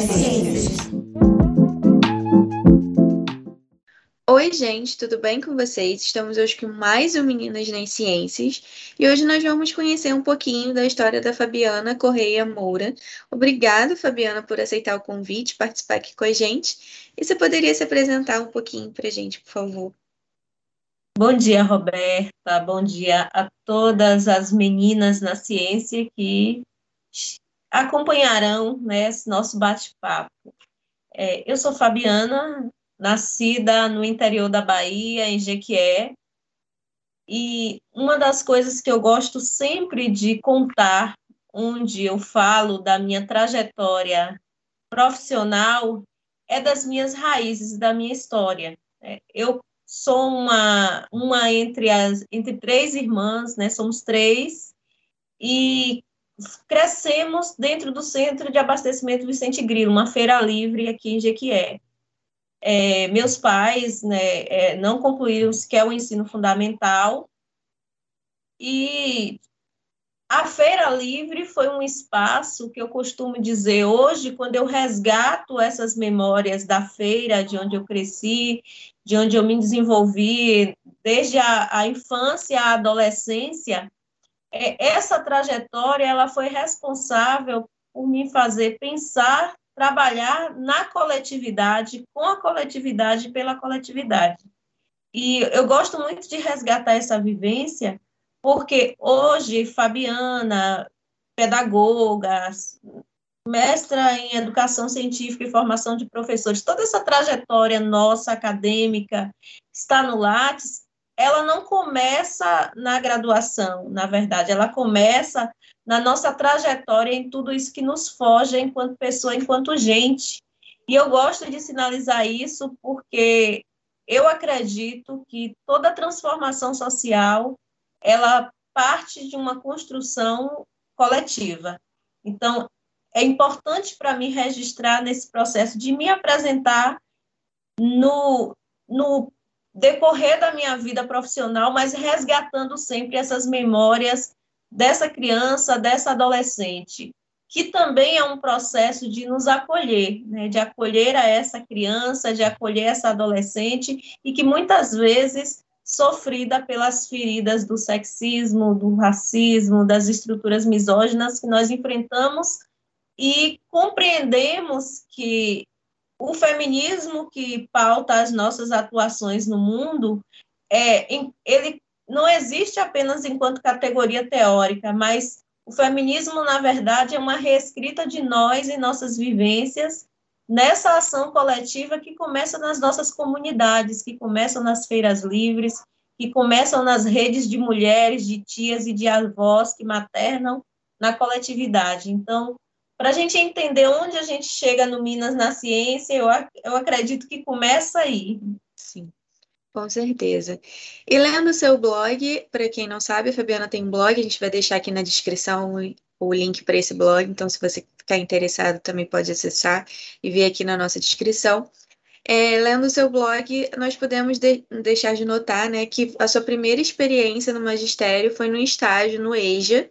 nas Ciências. Oi, gente, tudo bem com vocês? Estamos hoje com mais um Meninas nas Ciências e hoje nós vamos conhecer um pouquinho da história da Fabiana Correia Moura. Obrigada, Fabiana, por aceitar o convite, participar aqui com a gente. E você poderia se apresentar um pouquinho para a gente, por favor? Bom dia, Roberta. Bom dia a todas as meninas na ciência que acompanharão né, esse nosso bate-papo. É, eu sou Fabiana, nascida no interior da Bahia, em Jequié, e uma das coisas que eu gosto sempre de contar, onde eu falo da minha trajetória profissional, é das minhas raízes, da minha história. É, eu sou uma, uma entre, as, entre três irmãs, né? Somos três, e crescemos dentro do Centro de Abastecimento Vicente Grilo, uma feira livre aqui em Jequié. É, meus pais né, é, não concluíram sequer o ensino fundamental, e a Feira Livre foi um espaço que eu costumo dizer hoje, quando eu resgato essas memórias da feira, de onde eu cresci, de onde eu me desenvolvi, desde a, a infância à adolescência, é, essa trajetória ela foi responsável por me fazer pensar, trabalhar na coletividade, com a coletividade, pela coletividade. E eu gosto muito de resgatar essa vivência, porque hoje, Fabiana, pedagoga, mestra em educação científica e formação de professores, toda essa trajetória nossa acadêmica está no Lattes, ela não começa na graduação, na verdade, ela começa na nossa trajetória em tudo isso que nos foge enquanto pessoa, enquanto gente. E eu gosto de sinalizar isso porque eu acredito que toda transformação social ela parte de uma construção coletiva. Então, é importante para mim registrar nesse processo de me apresentar no, no decorrer da minha vida profissional, mas resgatando sempre essas memórias dessa criança, dessa adolescente, que também é um processo de nos acolher, né, de acolher a essa criança, de acolher essa adolescente, e que muitas vezes sofrida pelas feridas do sexismo, do racismo, das estruturas misóginas que nós enfrentamos e compreendemos que o feminismo que pauta as nossas atuações no mundo, é, ele não existe apenas enquanto categoria teórica, mas o feminismo, na verdade, é uma reescrita de nós e nossas vivências nessa ação coletiva que começa nas nossas comunidades, que começam nas feiras livres, que começam nas redes de mulheres, de tias e de avós que maternam na coletividade. Então, para a gente entender onde a gente chega no Minas na ciência, eu, eu acredito que começa aí. Sim. Com certeza. E lendo seu blog, para quem não sabe, a Fabiana tem um blog, a gente vai deixar aqui na descrição o link para esse blog, então se você ficar interessado também pode acessar e ver aqui na nossa descrição. É, lendo seu blog, nós podemos de deixar de notar né, que a sua primeira experiência no magistério foi no estágio no EJA,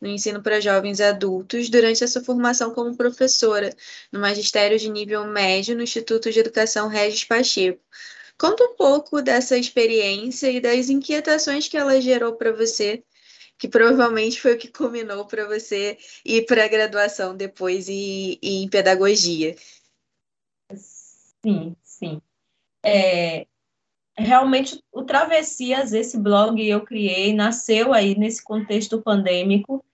no ensino para jovens adultos, durante a sua formação como professora no magistério de nível médio no Instituto de Educação Regis Pacheco. Conta um pouco dessa experiência e das inquietações que ela gerou para você que provavelmente foi o que culminou para você ir para a graduação depois e, e, em pedagogia. Sim, sim. É, realmente, o Travessias, esse blog eu criei, nasceu aí nesse contexto pandêmico,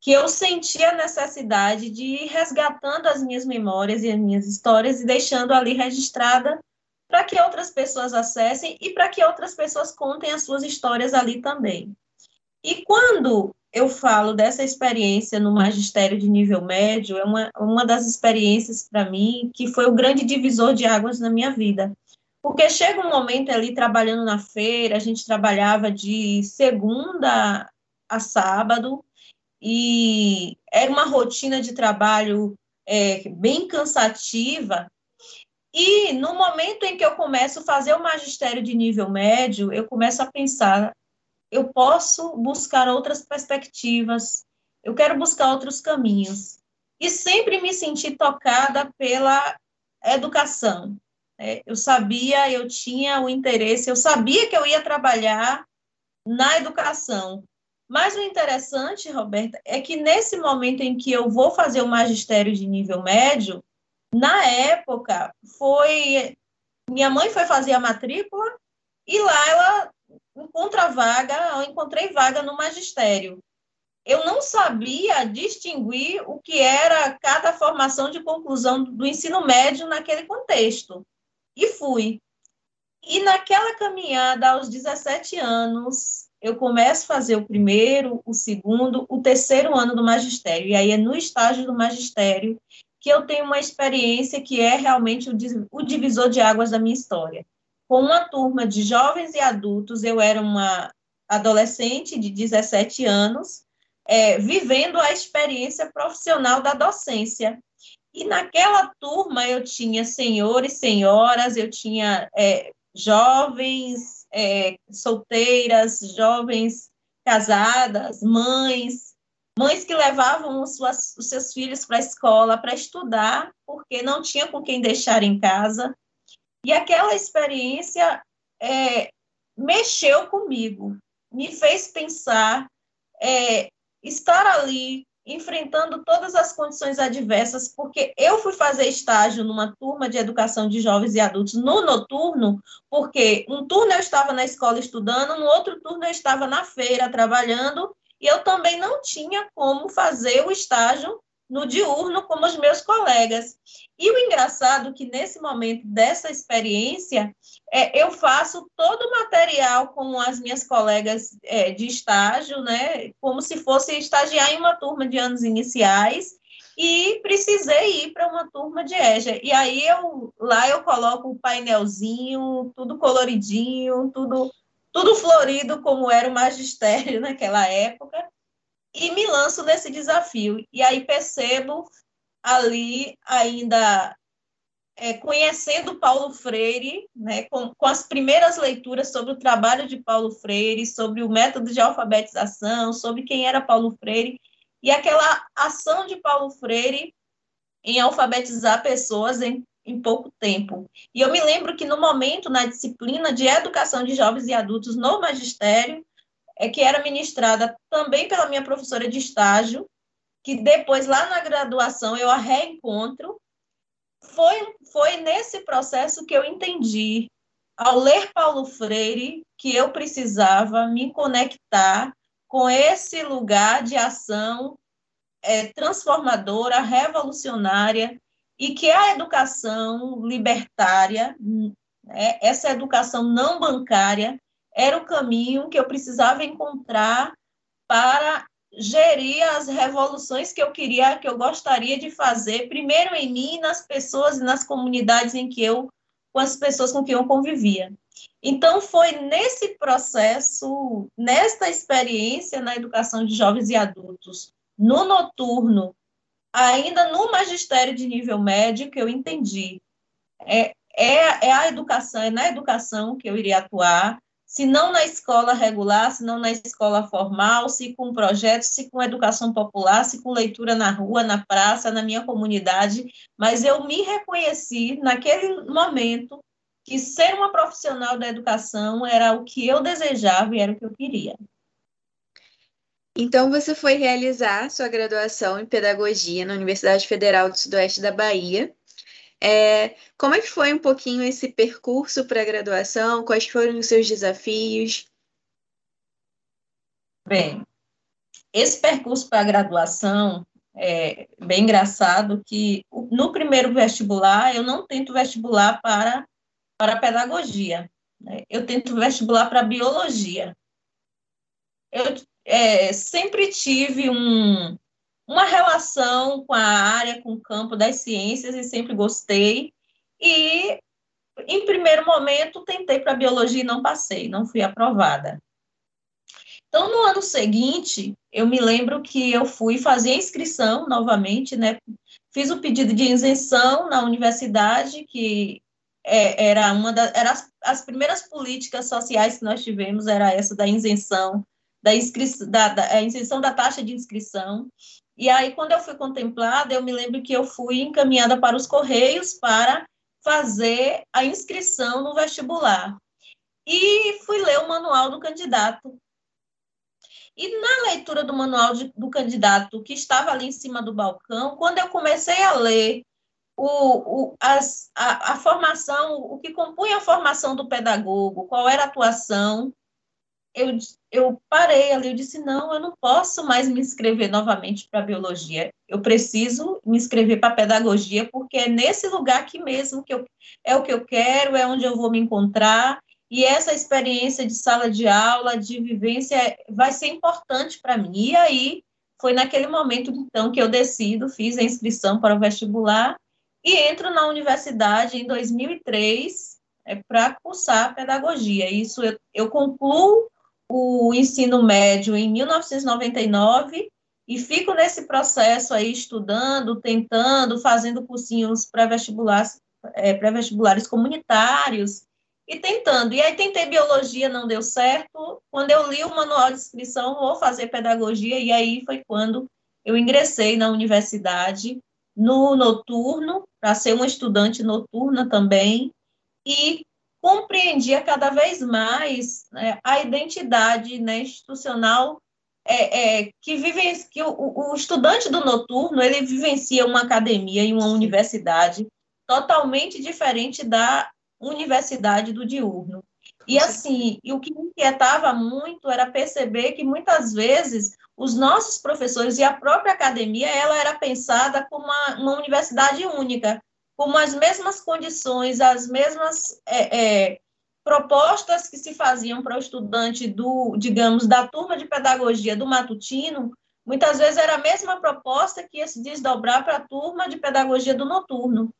que eu senti a necessidade de ir resgatando as minhas memórias e as minhas histórias e deixando ali registrada para que outras pessoas acessem e para que outras pessoas contem as suas histórias ali também. E quando eu falo dessa experiência no magistério de nível médio, é uma, uma das experiências para mim que foi o grande divisor de águas na minha vida. Porque chega um momento ali trabalhando na feira, a gente trabalhava de segunda a sábado, e era uma rotina de trabalho é, bem cansativa. E no momento em que eu começo a fazer o magistério de nível médio, eu começo a pensar: eu posso buscar outras perspectivas, eu quero buscar outros caminhos. e sempre me senti tocada pela educação. É, eu sabia, eu tinha o interesse, eu sabia que eu ia trabalhar na educação. Mas o interessante, Roberta, é que nesse momento em que eu vou fazer o magistério de nível médio, na época foi minha mãe foi fazer a matrícula e lá ela encontra vaga, eu encontrei vaga no magistério. Eu não sabia distinguir o que era cada formação de conclusão do ensino médio naquele contexto. E fui. E naquela caminhada, aos 17 anos, eu começo a fazer o primeiro, o segundo, o terceiro ano do magistério. E aí é no estágio do magistério que eu tenho uma experiência que é realmente o divisor de águas da minha história com uma turma de jovens e adultos, eu era uma adolescente de 17 anos, é, vivendo a experiência profissional da docência. E naquela turma eu tinha senhores, senhoras, eu tinha é, jovens é, solteiras, jovens casadas, mães, mães que levavam os, suas, os seus filhos para a escola para estudar, porque não tinha com quem deixar em casa. E aquela experiência é, mexeu comigo, me fez pensar, é, estar ali enfrentando todas as condições adversas, porque eu fui fazer estágio numa turma de educação de jovens e adultos no noturno, porque um turno eu estava na escola estudando, no outro turno eu estava na feira trabalhando, e eu também não tinha como fazer o estágio no diurno como os meus colegas. E o engraçado é que nesse momento dessa experiência, é, eu faço todo o material com as minhas colegas é, de estágio, né, como se fosse estagiar em uma turma de anos iniciais, e precisei ir para uma turma de EJA. E aí eu lá eu coloco o painelzinho, tudo coloridinho, tudo tudo florido como era o magistério naquela época e me lanço nesse desafio. E aí percebo ali ainda é, conhecendo Paulo Freire, né, com, com, as primeiras leituras sobre o trabalho de Paulo Freire, sobre o método de alfabetização, sobre quem era Paulo Freire, e aquela ação de Paulo Freire em alfabetizar pessoas em, em pouco tempo. E eu me lembro que no momento, na disciplina de educação de jovens e adultos no magistério, é que era ministrada também pela minha professora de estágio, que depois, lá na graduação, eu a reencontro. Foi, foi nesse processo que eu entendi, ao ler Paulo Freire, que eu precisava me conectar com esse lugar de ação é, transformadora, revolucionária, e que a educação libertária, né, essa educação não bancária, era o caminho que eu precisava encontrar para gerir as revoluções que eu queria, que eu gostaria de fazer, primeiro em mim, nas pessoas e nas comunidades em que eu, com as pessoas com quem eu convivia. Então, foi nesse processo, nesta experiência na educação de jovens e adultos, no noturno, ainda no magistério de nível médio, que eu entendi. É, é, é a educação, é na educação que eu iria atuar, se não na escola regular, se não na escola formal, se com projetos, se com educação popular, se com leitura na rua, na praça, na minha comunidade, mas eu me reconheci naquele momento que ser uma profissional da educação era o que eu desejava e era o que eu queria. Então, você foi realizar sua graduação em Pedagogia na Universidade Federal do Sudoeste da Bahia é, como é que foi um pouquinho esse percurso para a graduação? Quais foram os seus desafios? Bem, esse percurso para a graduação é bem engraçado que no primeiro vestibular eu não tento vestibular para, para pedagogia, né? eu tento vestibular para biologia. Eu é, sempre tive um, uma relação com a área, com o campo das ciências e sempre gostei. E, em primeiro momento, tentei para biologia e não passei, não fui aprovada. Então, no ano seguinte, eu me lembro que eu fui fazer a inscrição novamente, né? Fiz o pedido de isenção na universidade, que é, era uma das era as, as, primeiras políticas sociais que nós tivemos, era essa da isenção, da, inscri, da, da isenção da taxa de inscrição. E aí, quando eu fui contemplada, eu me lembro que eu fui encaminhada para os Correios para fazer a inscrição no vestibular. E fui ler o manual do candidato. E na leitura do manual de, do candidato, que estava ali em cima do balcão, quando eu comecei a ler o, o, as, a, a formação, o que compunha a formação do pedagogo, qual era a atuação, eu, eu parei ali, eu disse, não, eu não posso mais me inscrever novamente para biologia, eu preciso me inscrever para pedagogia, porque é nesse lugar aqui mesmo que eu, é o que eu quero, é onde eu vou me encontrar, e essa experiência de sala de aula, de vivência, vai ser importante para mim. E aí, foi naquele momento, então, que eu decido, fiz a inscrição para o vestibular, e entro na universidade em 2003 é, para cursar pedagogia. Isso eu, eu concluo o ensino médio em 1999 e fico nesse processo aí estudando, tentando, fazendo cursinhos pré-vestibulares, é, pré-vestibulares comunitários e tentando. E aí tentei biologia, não deu certo. Quando eu li o manual de inscrição, vou fazer pedagogia e aí foi quando eu ingressei na universidade no noturno, para ser uma estudante noturna também e compreendia cada vez mais né, a identidade né, institucional é, é, que vive que o, o, estudante do noturno ele vivencia uma academia e uma universidade totalmente diferente da universidade do diurno. E assim, e o que me inquietava muito era perceber que muitas vezes os nossos professores e a própria academia ela era pensada como uma, uma universidade única, com as mesmas condições, as mesmas é, é, propostas que se faziam para o estudante do, digamos, da turma de pedagogia do matutino, muitas vezes era a mesma proposta que ia se desdobrar para a turma de pedagogia do noturno.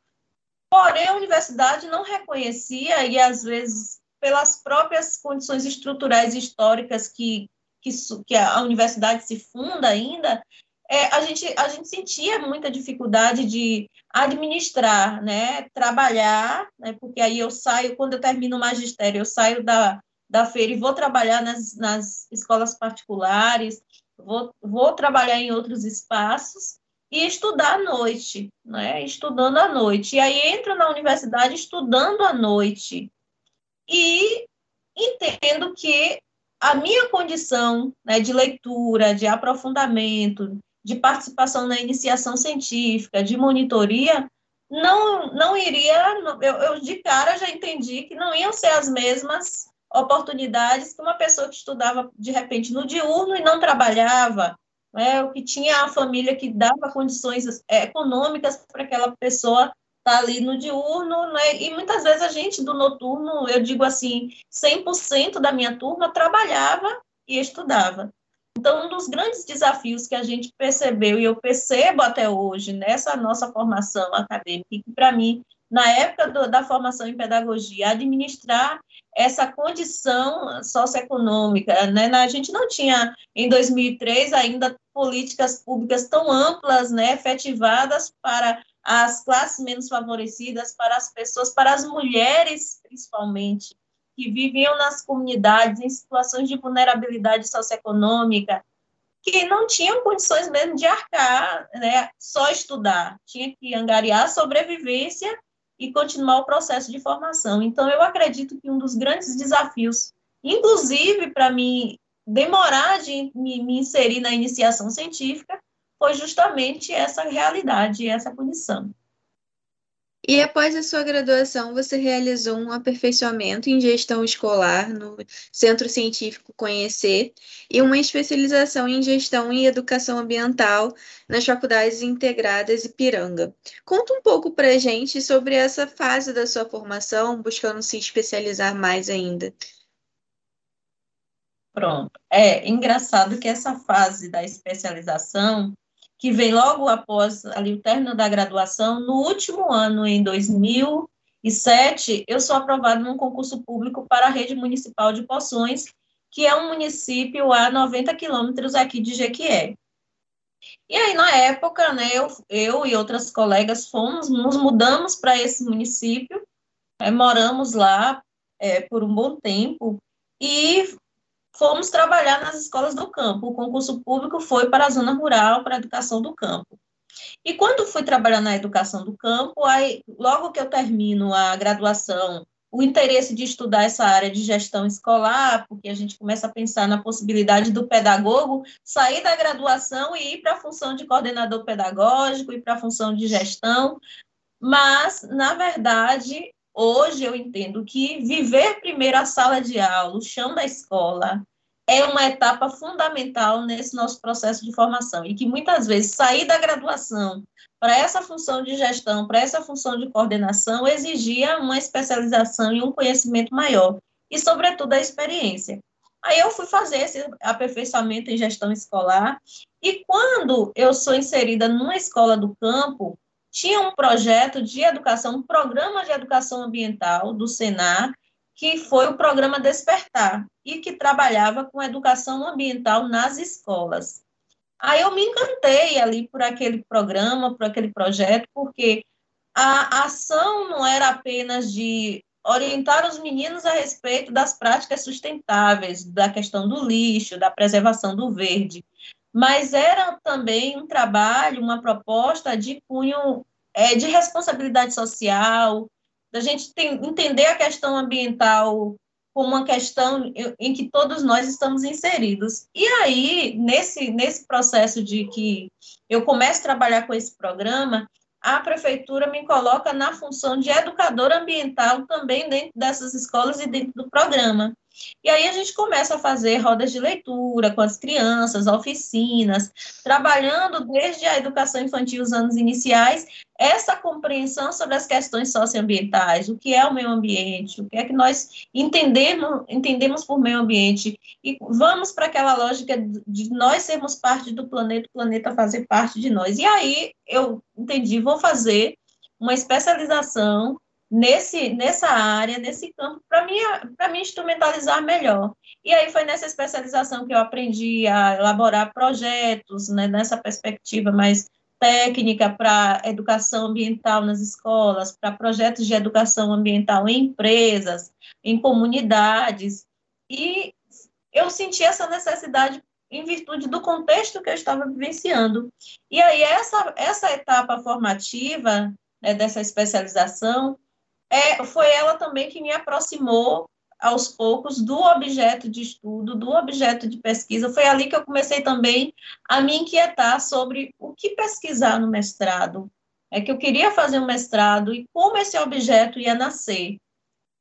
Porém, a universidade não reconhecia, e às vezes, pelas próprias condições estruturais históricas que, que, que a universidade se funda ainda, é, a, gente, a gente sentia muita dificuldade de administrar, né, trabalhar, né, porque aí eu saio, quando eu termino o magistério, eu saio da, da feira e vou trabalhar nas, nas escolas particulares, vou, vou trabalhar em outros espaços e estudar à noite, né, estudando à noite. E aí entro na universidade estudando à noite e entendo que a minha condição né, de leitura, de aprofundamento, de participação na iniciação científica, de monitoria, não, não iria, eu, eu, de cara já entendi que não iam ser as mesmas oportunidades que uma pessoa que estudava de repente no diurno e não trabalhava, né, o que tinha a família que dava condições é, econômicas para aquela pessoa estar tá ali no diurno, né, e muitas vezes a gente do noturno, eu digo assim, 100% da minha turma trabalhava e estudava. Então, um dos grandes desafios que a gente percebeu, e eu percebo até hoje nessa nossa formação acadêmica, que para mim, na época do, da formação em pedagogia, administrar essa condição socioeconômica, né? A gente não tinha, em 2003, ainda políticas públicas tão amplas, né, efetivadas para as classes menos favorecidas, para as pessoas, para as mulheres, principalmente, que viviam nas comunidades em situações de vulnerabilidade socioeconômica, que não tinham condições mesmo de arcar, né, só estudar, tinha que angariar sobrevivência e continuar o processo de formação. Então, eu acredito que um dos grandes desafios, inclusive para mim demorar de me, me inserir na iniciação científica, foi justamente essa realidade, essa condição. E após a sua graduação, você realizou um aperfeiçoamento em gestão escolar no Centro Científico Conhecer e uma especialização em gestão e educação ambiental nas Faculdades Integradas Ipiranga. Conta um pouco para a gente sobre essa fase da sua formação, buscando se especializar mais ainda. Pronto. É engraçado que essa fase da especialização que vem logo após ali, o término da graduação, no último ano, em 2007, eu sou aprovada num concurso público para a rede municipal de Poções, que é um município a 90 quilômetros aqui de Jequié. E aí, na época, né, eu, eu e outras colegas fomos, nos mudamos para esse município, é, moramos lá é, por um bom tempo, e fomos trabalhar nas escolas do campo. O concurso público foi para a zona rural, para a educação do campo. E quando fui trabalhar na educação do campo, aí, logo que eu termino a graduação, o interesse de estudar essa área de gestão escolar, porque a gente começa a pensar na possibilidade do pedagogo sair da graduação e ir para a função de coordenador pedagógico e para a função de gestão. Mas, na verdade, hoje eu entendo que viver primeiro a sala de aula, o chão da escola, é uma etapa fundamental nesse nosso processo de formação e que muitas vezes sair da graduação para essa função de gestão, para essa função de coordenação, exigia uma especialização e um conhecimento maior e, sobretudo, a experiência. Aí eu fui fazer esse aperfeiçoamento em gestão escolar e quando eu sou inserida numa escola do campo, tinha um projeto de educação, um programa de educação ambiental do Senar, que foi o programa Despertar, e que trabalhava com educação ambiental nas escolas. Aí eu me encantei ali por aquele programa, por aquele projeto, porque a ação não era apenas de orientar os meninos a respeito das práticas sustentáveis, da questão do lixo, da preservação do verde, mas era também um trabalho, uma proposta de cunho é, de responsabilidade social, da gente tem, entender a questão ambiental como uma questão em que todos nós estamos inseridos. E aí, nesse, nesse processo de que eu começo a trabalhar com esse programa, a prefeitura me coloca na função de educadora ambiental também dentro dessas escolas e dentro do programa. E aí a gente começa a fazer rodas de leitura com as crianças, oficinas, trabalhando desde a educação infantil, os anos iniciais, essa compreensão sobre as questões socioambientais, o que é o meio ambiente, o que é que nós entendemos, entendemos por meio ambiente, e vamos para aquela lógica de nós sermos parte do planeta, o planeta fazer parte de nós. E aí eu entendi, vou fazer uma especialização nesse, nessa área, nesse campo, para mim, me instrumentalizar melhor. E aí foi nessa especialização que eu aprendi a elaborar projetos, né, nessa perspectiva mais técnica para educação ambiental nas escolas, para projetos de educação ambiental em empresas, em comunidades. E eu senti essa necessidade em virtude do contexto que eu estava vivenciando. E aí essa, essa etapa formativa né, dessa especialização é, foi ela também que me aproximou aos poucos do objeto de estudo, do objeto de pesquisa. Foi ali que eu comecei também a me inquietar sobre o que pesquisar no mestrado. É que eu queria fazer um mestrado e como esse objeto ia nascer.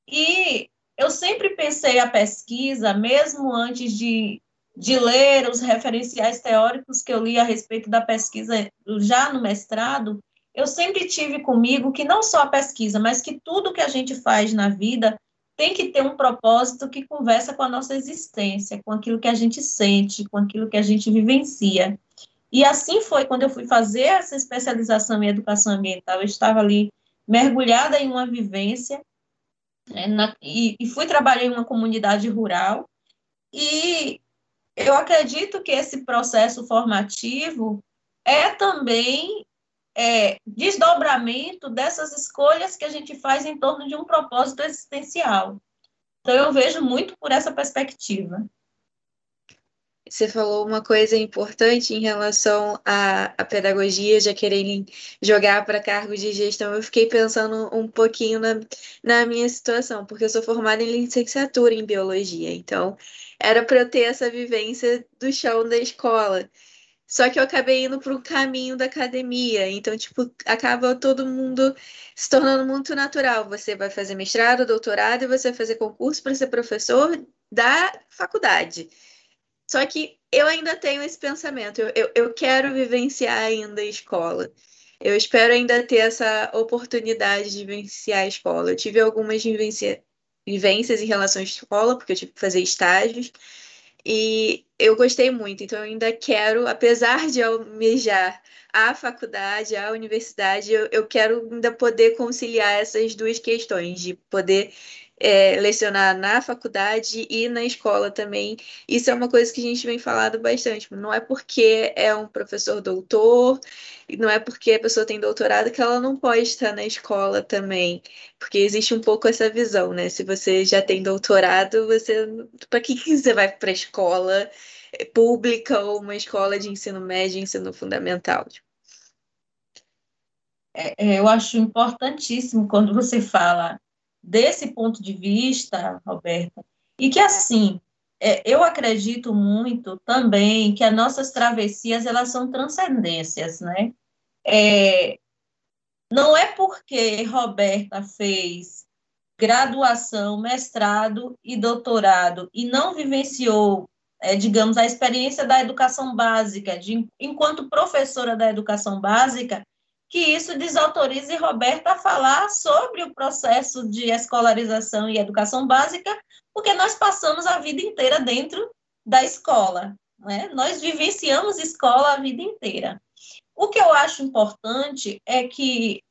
E eu sempre pensei a pesquisa, mesmo antes de, de ler os referenciais teóricos que eu li a respeito da pesquisa já no mestrado, eu sempre tive comigo que não só a pesquisa, mas que tudo que a gente faz na vida tem que ter um propósito que conversa com a nossa existência, com aquilo que a gente sente, com aquilo que a gente vivencia. E assim foi quando eu fui fazer essa especialização em educação ambiental. Eu estava ali mergulhada em uma vivência né, na, e, e fui trabalhar em uma comunidade rural. E eu acredito que esse processo formativo é também é, desdobramento dessas escolhas que a gente faz em torno de um propósito existencial. Então, eu vejo muito por essa perspectiva. Você falou uma coisa importante em relação à, à pedagogia, já quererem jogar para cargos de gestão. Eu fiquei pensando um pouquinho na, na minha situação, porque eu sou formada em licenciatura em biologia, então era para eu ter essa vivência do chão da escola. Só que eu acabei indo para o caminho da academia. Então, tipo, acaba todo mundo se tornando muito natural. Você vai fazer mestrado, doutorado e você vai fazer concurso para ser professor da faculdade. Só que eu ainda tenho esse pensamento. Eu, eu, eu quero vivenciar ainda a escola. Eu espero ainda ter essa oportunidade de vivenciar a escola. Eu tive algumas vivência, vivências em relação à escola, porque eu tive que fazer estágios. E eu gostei muito, então eu ainda quero, apesar de almejar a faculdade, a universidade, eu, eu quero ainda poder conciliar essas duas questões, de poder é, lecionar na faculdade e na escola também. Isso é uma coisa que a gente vem falando bastante. Não é porque é um professor doutor, não é porque a pessoa tem doutorado que ela não pode estar na escola também. Porque existe um pouco essa visão, né? Se você já tem doutorado, você. Para que, que você vai para a escola pública ou uma escola de ensino médio, ensino fundamental? É, é, eu acho importantíssimo quando você fala desse ponto de vista, Roberta, e que assim, é, eu acredito muito também que as nossas travessias elas são transcendências, né? É, não é porque Roberta fez graduação, mestrado e doutorado e não vivenciou, é, digamos, a experiência da educação básica, de, enquanto professora da educação básica, que isso desautorize Roberta a falar sobre o processo de escolarização e educação básica, porque nós passamos a vida inteira dentro da escola, né? Nós vivenciamos escola a vida inteira. O que eu acho importante é que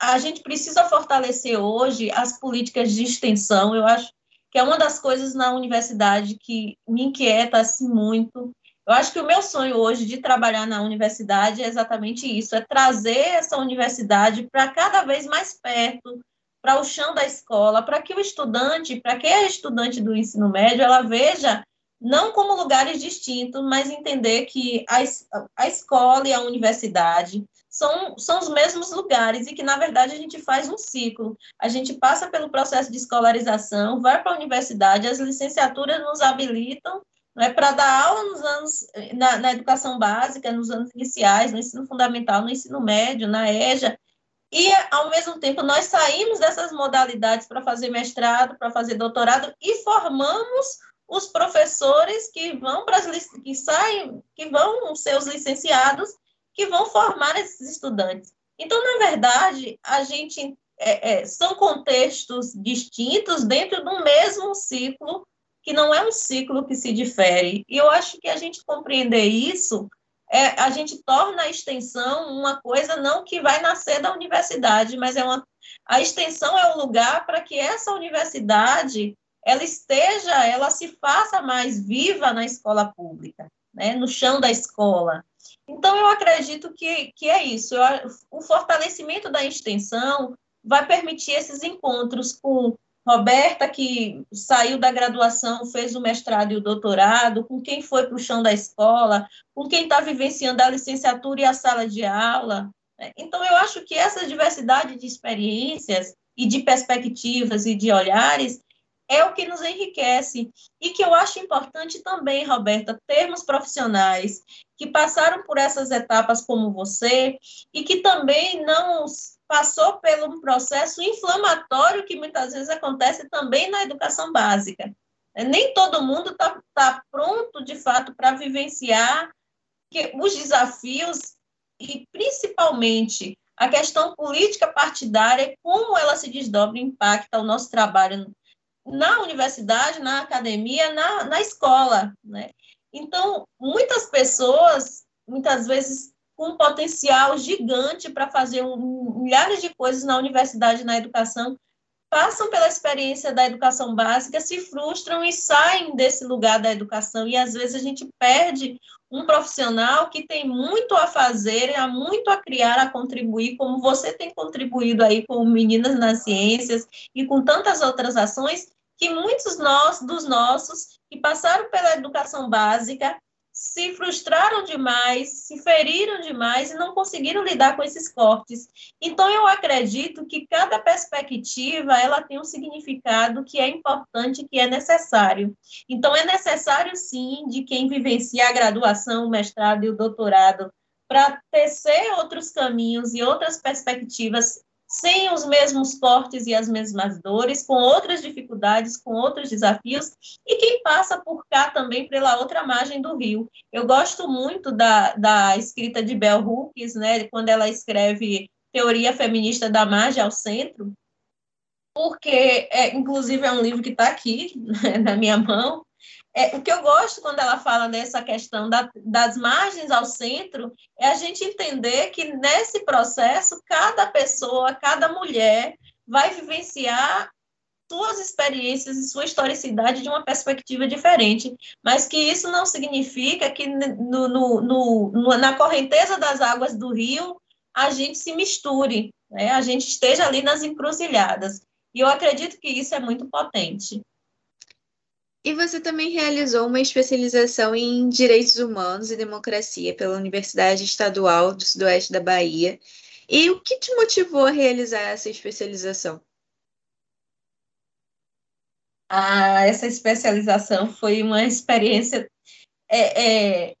a gente precisa fortalecer hoje as políticas de extensão. Eu acho que é uma das coisas na universidade que me inquieta assim muito, eu acho que o meu sonho hoje de trabalhar na universidade é exatamente isso: é trazer essa universidade para cada vez mais perto, para o chão da escola, para que o estudante, para que a estudante do ensino médio, ela veja não como lugares distintos, mas entender que a, a escola e a universidade são, são os mesmos lugares e que, na verdade, a gente faz um ciclo. A gente passa pelo processo de escolarização, vai para a universidade, as licenciaturas nos habilitam não é para dar aula nos anos na, na, educação básica, nos anos iniciais, no ensino fundamental, no ensino médio, na EJA, e ao mesmo tempo nós saímos dessas modalidades para fazer mestrado, para fazer doutorado e formamos os professores que vão para as que saem, que vão ser os licenciados, que vão formar esses estudantes. Então, na verdade, a gente é, é, são contextos distintos dentro do mesmo ciclo que não é um ciclo que se difere. E eu acho que a gente compreender isso, é, a gente torna a extensão uma coisa não que vai nascer da universidade, mas é uma a extensão é o lugar para que essa universidade ela esteja, ela se faça mais viva na escola pública, né, no chão da escola. Então, eu acredito que, que é isso. Eu, o fortalecimento da extensão vai permitir esses encontros com Roberta, que saiu da graduação, fez o mestrado e o doutorado, com quem foi para o chão da escola, com quem está vivenciando a licenciatura e a sala de aula. Então, eu acho que essa diversidade de experiências e de perspectivas e de olhares é o que nos enriquece. E que eu acho importante também, Roberta, termos profissionais que passaram por essas etapas como você e que também não passou por um processo inflamatório que muitas vezes acontece também na educação básica. Nem todo mundo está tá pronto, de fato, para vivenciar que os desafios e, principalmente, a questão política partidária, como ela se desdobra e impacta o nosso trabalho na universidade, na academia, na, na escola. Né? Então, muitas pessoas, muitas vezes, com um potencial gigante para fazer um, milhares de coisas na universidade, na educação, passam pela experiência da educação básica, se frustram e saem desse lugar da educação. E às vezes a gente perde um profissional que tem muito a fazer, há muito a criar, a contribuir, como você tem contribuído aí com Meninas nas Ciências e com tantas outras ações, que muitos nós, dos nossos que passaram pela educação básica se frustraram demais, se feriram demais e não conseguiram lidar com esses cortes. Então eu acredito que cada perspectiva ela tem um significado que é importante, que é necessário. Então é necessário sim de quem vivencia a graduação, o mestrado e o doutorado para tecer outros caminhos e outras perspectivas sem os mesmos cortes e as mesmas dores, com outras dificuldades, com outros desafios, e quem passa por cá também pela outra margem do rio. Eu gosto muito da, da escrita de Bell Hooks, né, quando ela escreve Teoria Feminista da Margem ao Centro, porque, é, inclusive, é um livro que está aqui né, na minha mão, é, o que eu gosto quando ela fala dessa questão da, das margens ao centro é a gente entender que nesse processo cada pessoa, cada mulher vai vivenciar suas experiências e sua historicidade de uma perspectiva diferente, mas que isso não significa que no, no, no, na correnteza das águas do rio a gente se misture, né? a gente esteja ali nas encruzilhadas. E eu acredito que isso é muito potente. E você também realizou uma especialização em Direitos Humanos e Democracia pela Universidade Estadual do Sudoeste da Bahia. E o que te motivou a realizar essa especialização? Ah, essa especialização foi uma experiência. É, é,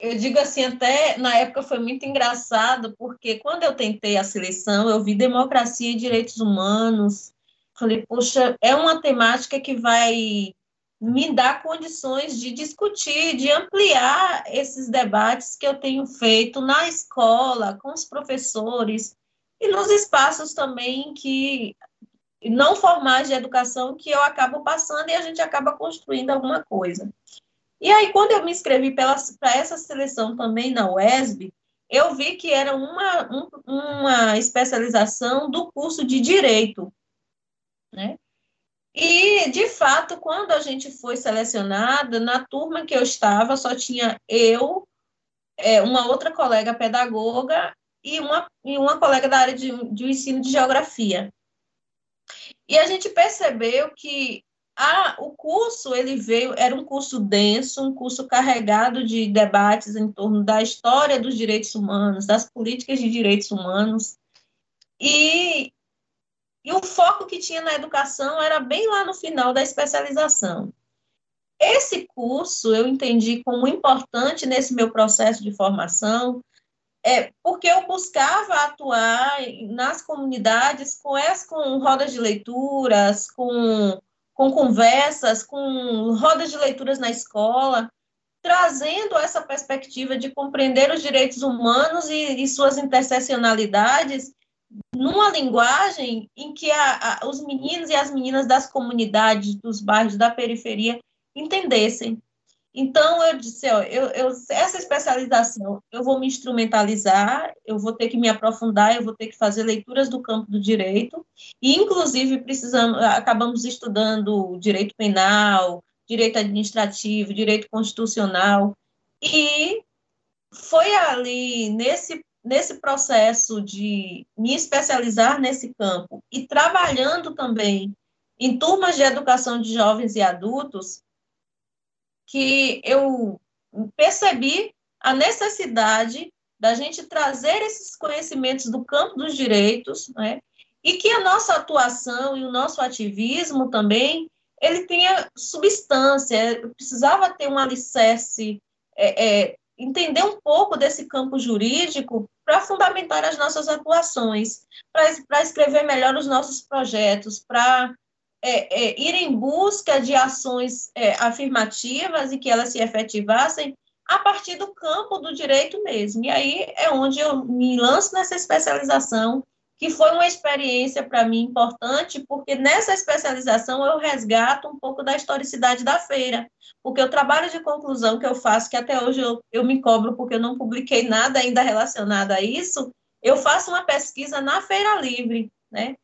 eu digo assim, até na época foi muito engraçado, porque quando eu tentei a seleção, eu vi democracia e direitos humanos. Falei, poxa, é uma temática que vai me dar condições de discutir, de ampliar esses debates que eu tenho feito na escola, com os professores, e nos espaços também que não formais de educação que eu acabo passando e a gente acaba construindo alguma coisa. E aí, quando eu me inscrevi para essa seleção também na UESB, eu vi que era uma, um, uma especialização do curso de Direito, né? E, de fato, quando a gente foi selecionada, na turma que eu estava, só tinha eu, é, uma outra colega pedagoga e uma, e uma colega da área de, de ensino de geografia. E a gente percebeu que a, o curso ele veio, era um curso denso, um curso carregado de debates em torno da história dos direitos humanos, das políticas de direitos humanos, e, e o foco que tinha na educação era bem lá no final da especialização. Esse curso eu entendi como importante nesse meu processo de formação, é, porque eu buscava atuar nas comunidades com, as, com rodas de leituras, com com conversas, com rodas de leituras na escola, trazendo essa perspectiva de compreender os direitos humanos e, e suas interseccionalidades numa linguagem em que a, a, os meninos e as meninas das comunidades, dos bairros, da periferia entendessem. Então, eu disse, ó, eu, eu, essa especialização, eu vou me instrumentalizar, eu vou ter que me aprofundar, eu vou ter que fazer leituras do campo do direito, e, inclusive, precisamos, acabamos estudando direito penal, direito administrativo, direito constitucional, e foi ali, nesse, nesse processo de me especializar nesse campo, e trabalhando também em turmas de educação de jovens e adultos, que eu percebi a necessidade da gente trazer esses conhecimentos do campo dos direitos, né? E que a nossa atuação e o nosso ativismo também ele tenha substância. Eu precisava ter um alicerce, é, é, entender um pouco desse campo jurídico para fundamentar as nossas atuações, para escrever melhor os nossos projetos, para é, é, ir em busca de ações é, afirmativas e que elas se efetivassem a partir do campo do direito mesmo. E aí é onde eu me lanço nessa especialização, que foi uma experiência para mim importante, porque nessa especialização eu resgato um pouco da historicidade da feira, porque o trabalho de conclusão que eu faço, que até hoje eu, eu me cobro porque eu não publiquei nada ainda relacionado a isso, eu faço uma pesquisa na Feira Livre, né?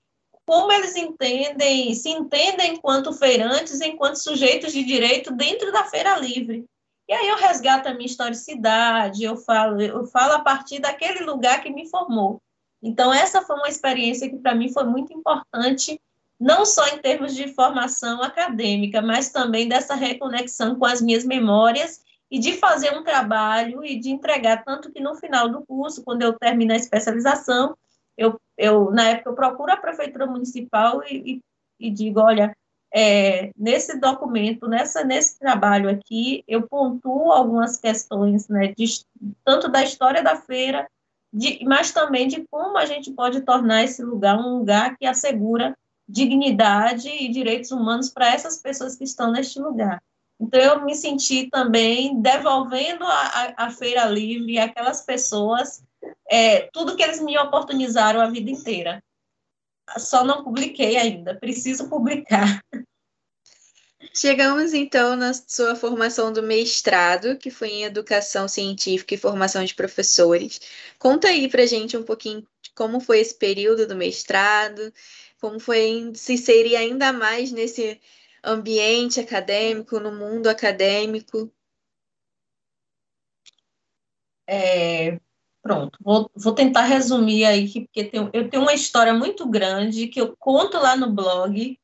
como eles entendem, se entendem enquanto feirantes, enquanto sujeitos de direito dentro da feira livre. E aí eu resgato a minha historicidade, eu falo, eu falo a partir daquele lugar que me formou. Então essa foi uma experiência que para mim foi muito importante, não só em termos de formação acadêmica, mas também dessa reconexão com as minhas memórias e de fazer um trabalho e de entregar. Tanto que no final do curso, quando eu termino a especialização, eu, eu na época eu procuro a prefeitura municipal e, e, e digo, olha, é, nesse documento, nessa, nesse trabalho aqui, eu pontuo algumas questões, né, de, tanto da história da feira, de, mas também de como a gente pode tornar esse lugar um lugar que assegura dignidade e direitos humanos para essas pessoas que estão neste lugar. Então, eu me senti também devolvendo a, a, a Feira Livre àquelas pessoas é, tudo que eles me oportunizaram a vida inteira. Só não publiquei ainda, preciso publicar. Chegamos então na sua formação do mestrado, que foi em Educação Científica e Formação de Professores. Conta aí pra gente um pouquinho como foi esse período do mestrado, Como foi se inserir ainda mais nesse ambiente acadêmico, no mundo acadêmico? É, pronto, vou, vou tentar resumir aí, porque tem, eu tenho uma história muito grande que eu conto lá no blog,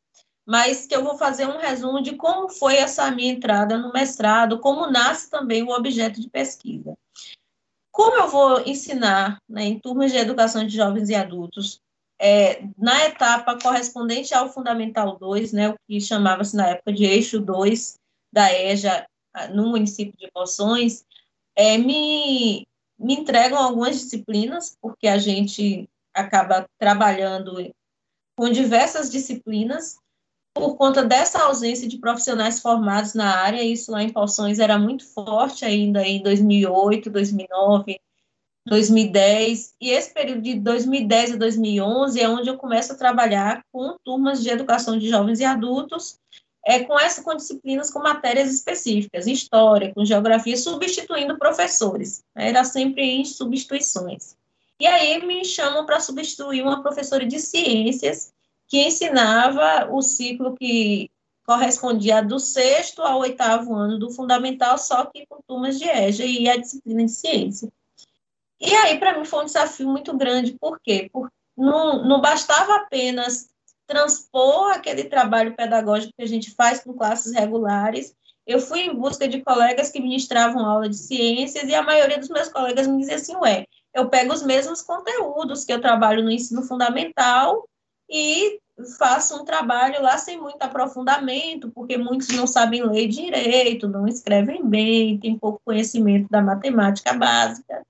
mas que eu vou fazer um resumo de como foi essa minha entrada no mestrado, como nasce também o objeto de pesquisa. Como eu vou ensinar né, em turmas de educação de jovens e adultos, é, na etapa correspondente ao Fundamental 2, né, o que chamava-se na época de Eixo 2 da EJA, no município de Poções, é, me, me entregam algumas disciplinas, porque a gente acaba trabalhando com diversas disciplinas, por conta dessa ausência de profissionais formados na área, isso lá em Poções era muito forte ainda em 2008, 2009, 2010, e esse período de 2010 a 2011 é onde eu começo a trabalhar com turmas de educação de jovens e adultos, é, com essa com disciplinas com matérias específicas, história, com geografia, substituindo professores. Era sempre em substituições. E aí me chamam para substituir uma professora de ciências que ensinava o ciclo que correspondia do sexto ao oitavo ano do fundamental, só que com turmas de EJA e a disciplina de ciência. E aí, para mim, foi um desafio muito grande, por quê? Porque não, não bastava apenas transpor aquele trabalho pedagógico que a gente faz com classes regulares, eu fui em busca de colegas que ministravam aula de ciências e a maioria dos meus colegas me dizia assim, ué, eu pego os mesmos conteúdos que eu trabalho no ensino fundamental e faço um trabalho lá sem muito aprofundamento, porque muitos não sabem ler direito, não escrevem bem, têm pouco conhecimento da matemática básica.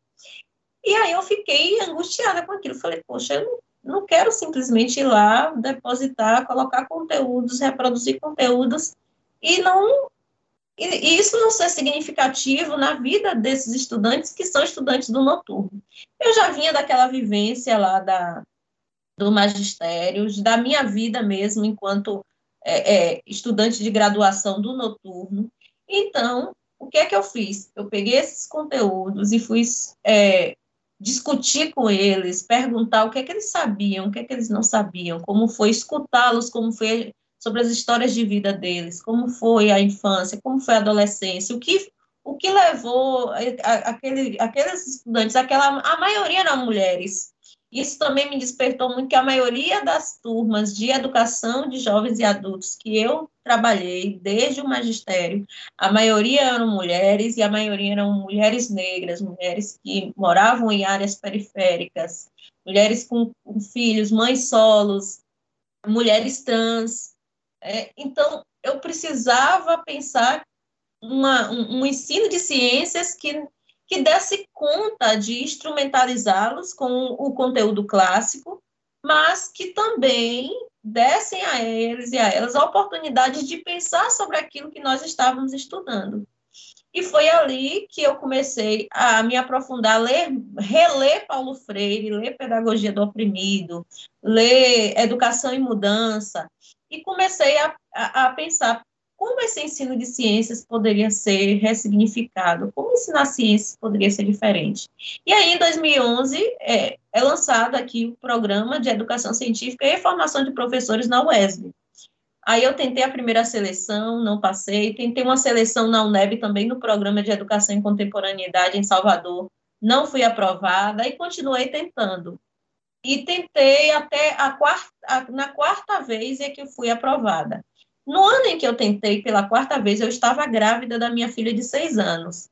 E aí eu fiquei angustiada com aquilo. Falei, poxa, eu não, quero simplesmente ir lá, depositar, colocar conteúdos, reproduzir conteúdos e não e isso não ser significativo na vida desses estudantes que são estudantes do noturno. Eu já vinha daquela vivência lá da, do magistério, da minha vida mesmo, enquanto é, é, estudante de graduação do noturno. Então, o que é que eu fiz? Eu peguei esses conteúdos e fui é, discutir com eles, perguntar o que é que eles sabiam, o que é que eles não sabiam, como foi escutá-los, como foi sobre as histórias de vida deles, como foi a infância, como foi a adolescência, o que o que levou aquele, aqueles estudantes, aquela a maioria eram mulheres, isso também me despertou muito que a maioria das turmas de educação de jovens e adultos que eu trabalhei desde o magistério, a maioria eram mulheres e a maioria eram mulheres negras, mulheres que moravam em áreas periféricas, mulheres com, com filhos, mães solos, mulheres trans. É, então, eu precisava pensar uma, um, um ensino de ciências que que desse conta de instrumentalizá-los com o conteúdo clássico, mas que também dessem a eles e a elas a oportunidade de pensar sobre aquilo que nós estávamos estudando. E foi ali que eu comecei a me aprofundar, ler, reler Paulo Freire, ler Pedagogia do Oprimido, ler Educação e Mudança, e comecei a, a, a pensar como esse ensino de ciências poderia ser ressignificado, como ensinar ciências poderia ser diferente. E aí, em 2011, é, é lançado aqui o programa de educação científica e formação de professores na UESB. Aí eu tentei a primeira seleção, não passei, tentei uma seleção na UNEB também no programa de educação em contemporaneidade em Salvador, não fui aprovada e continuei tentando. E tentei até a quarta, a, na quarta vez é que fui aprovada. No ano em que eu tentei pela quarta vez, eu estava grávida da minha filha de seis anos.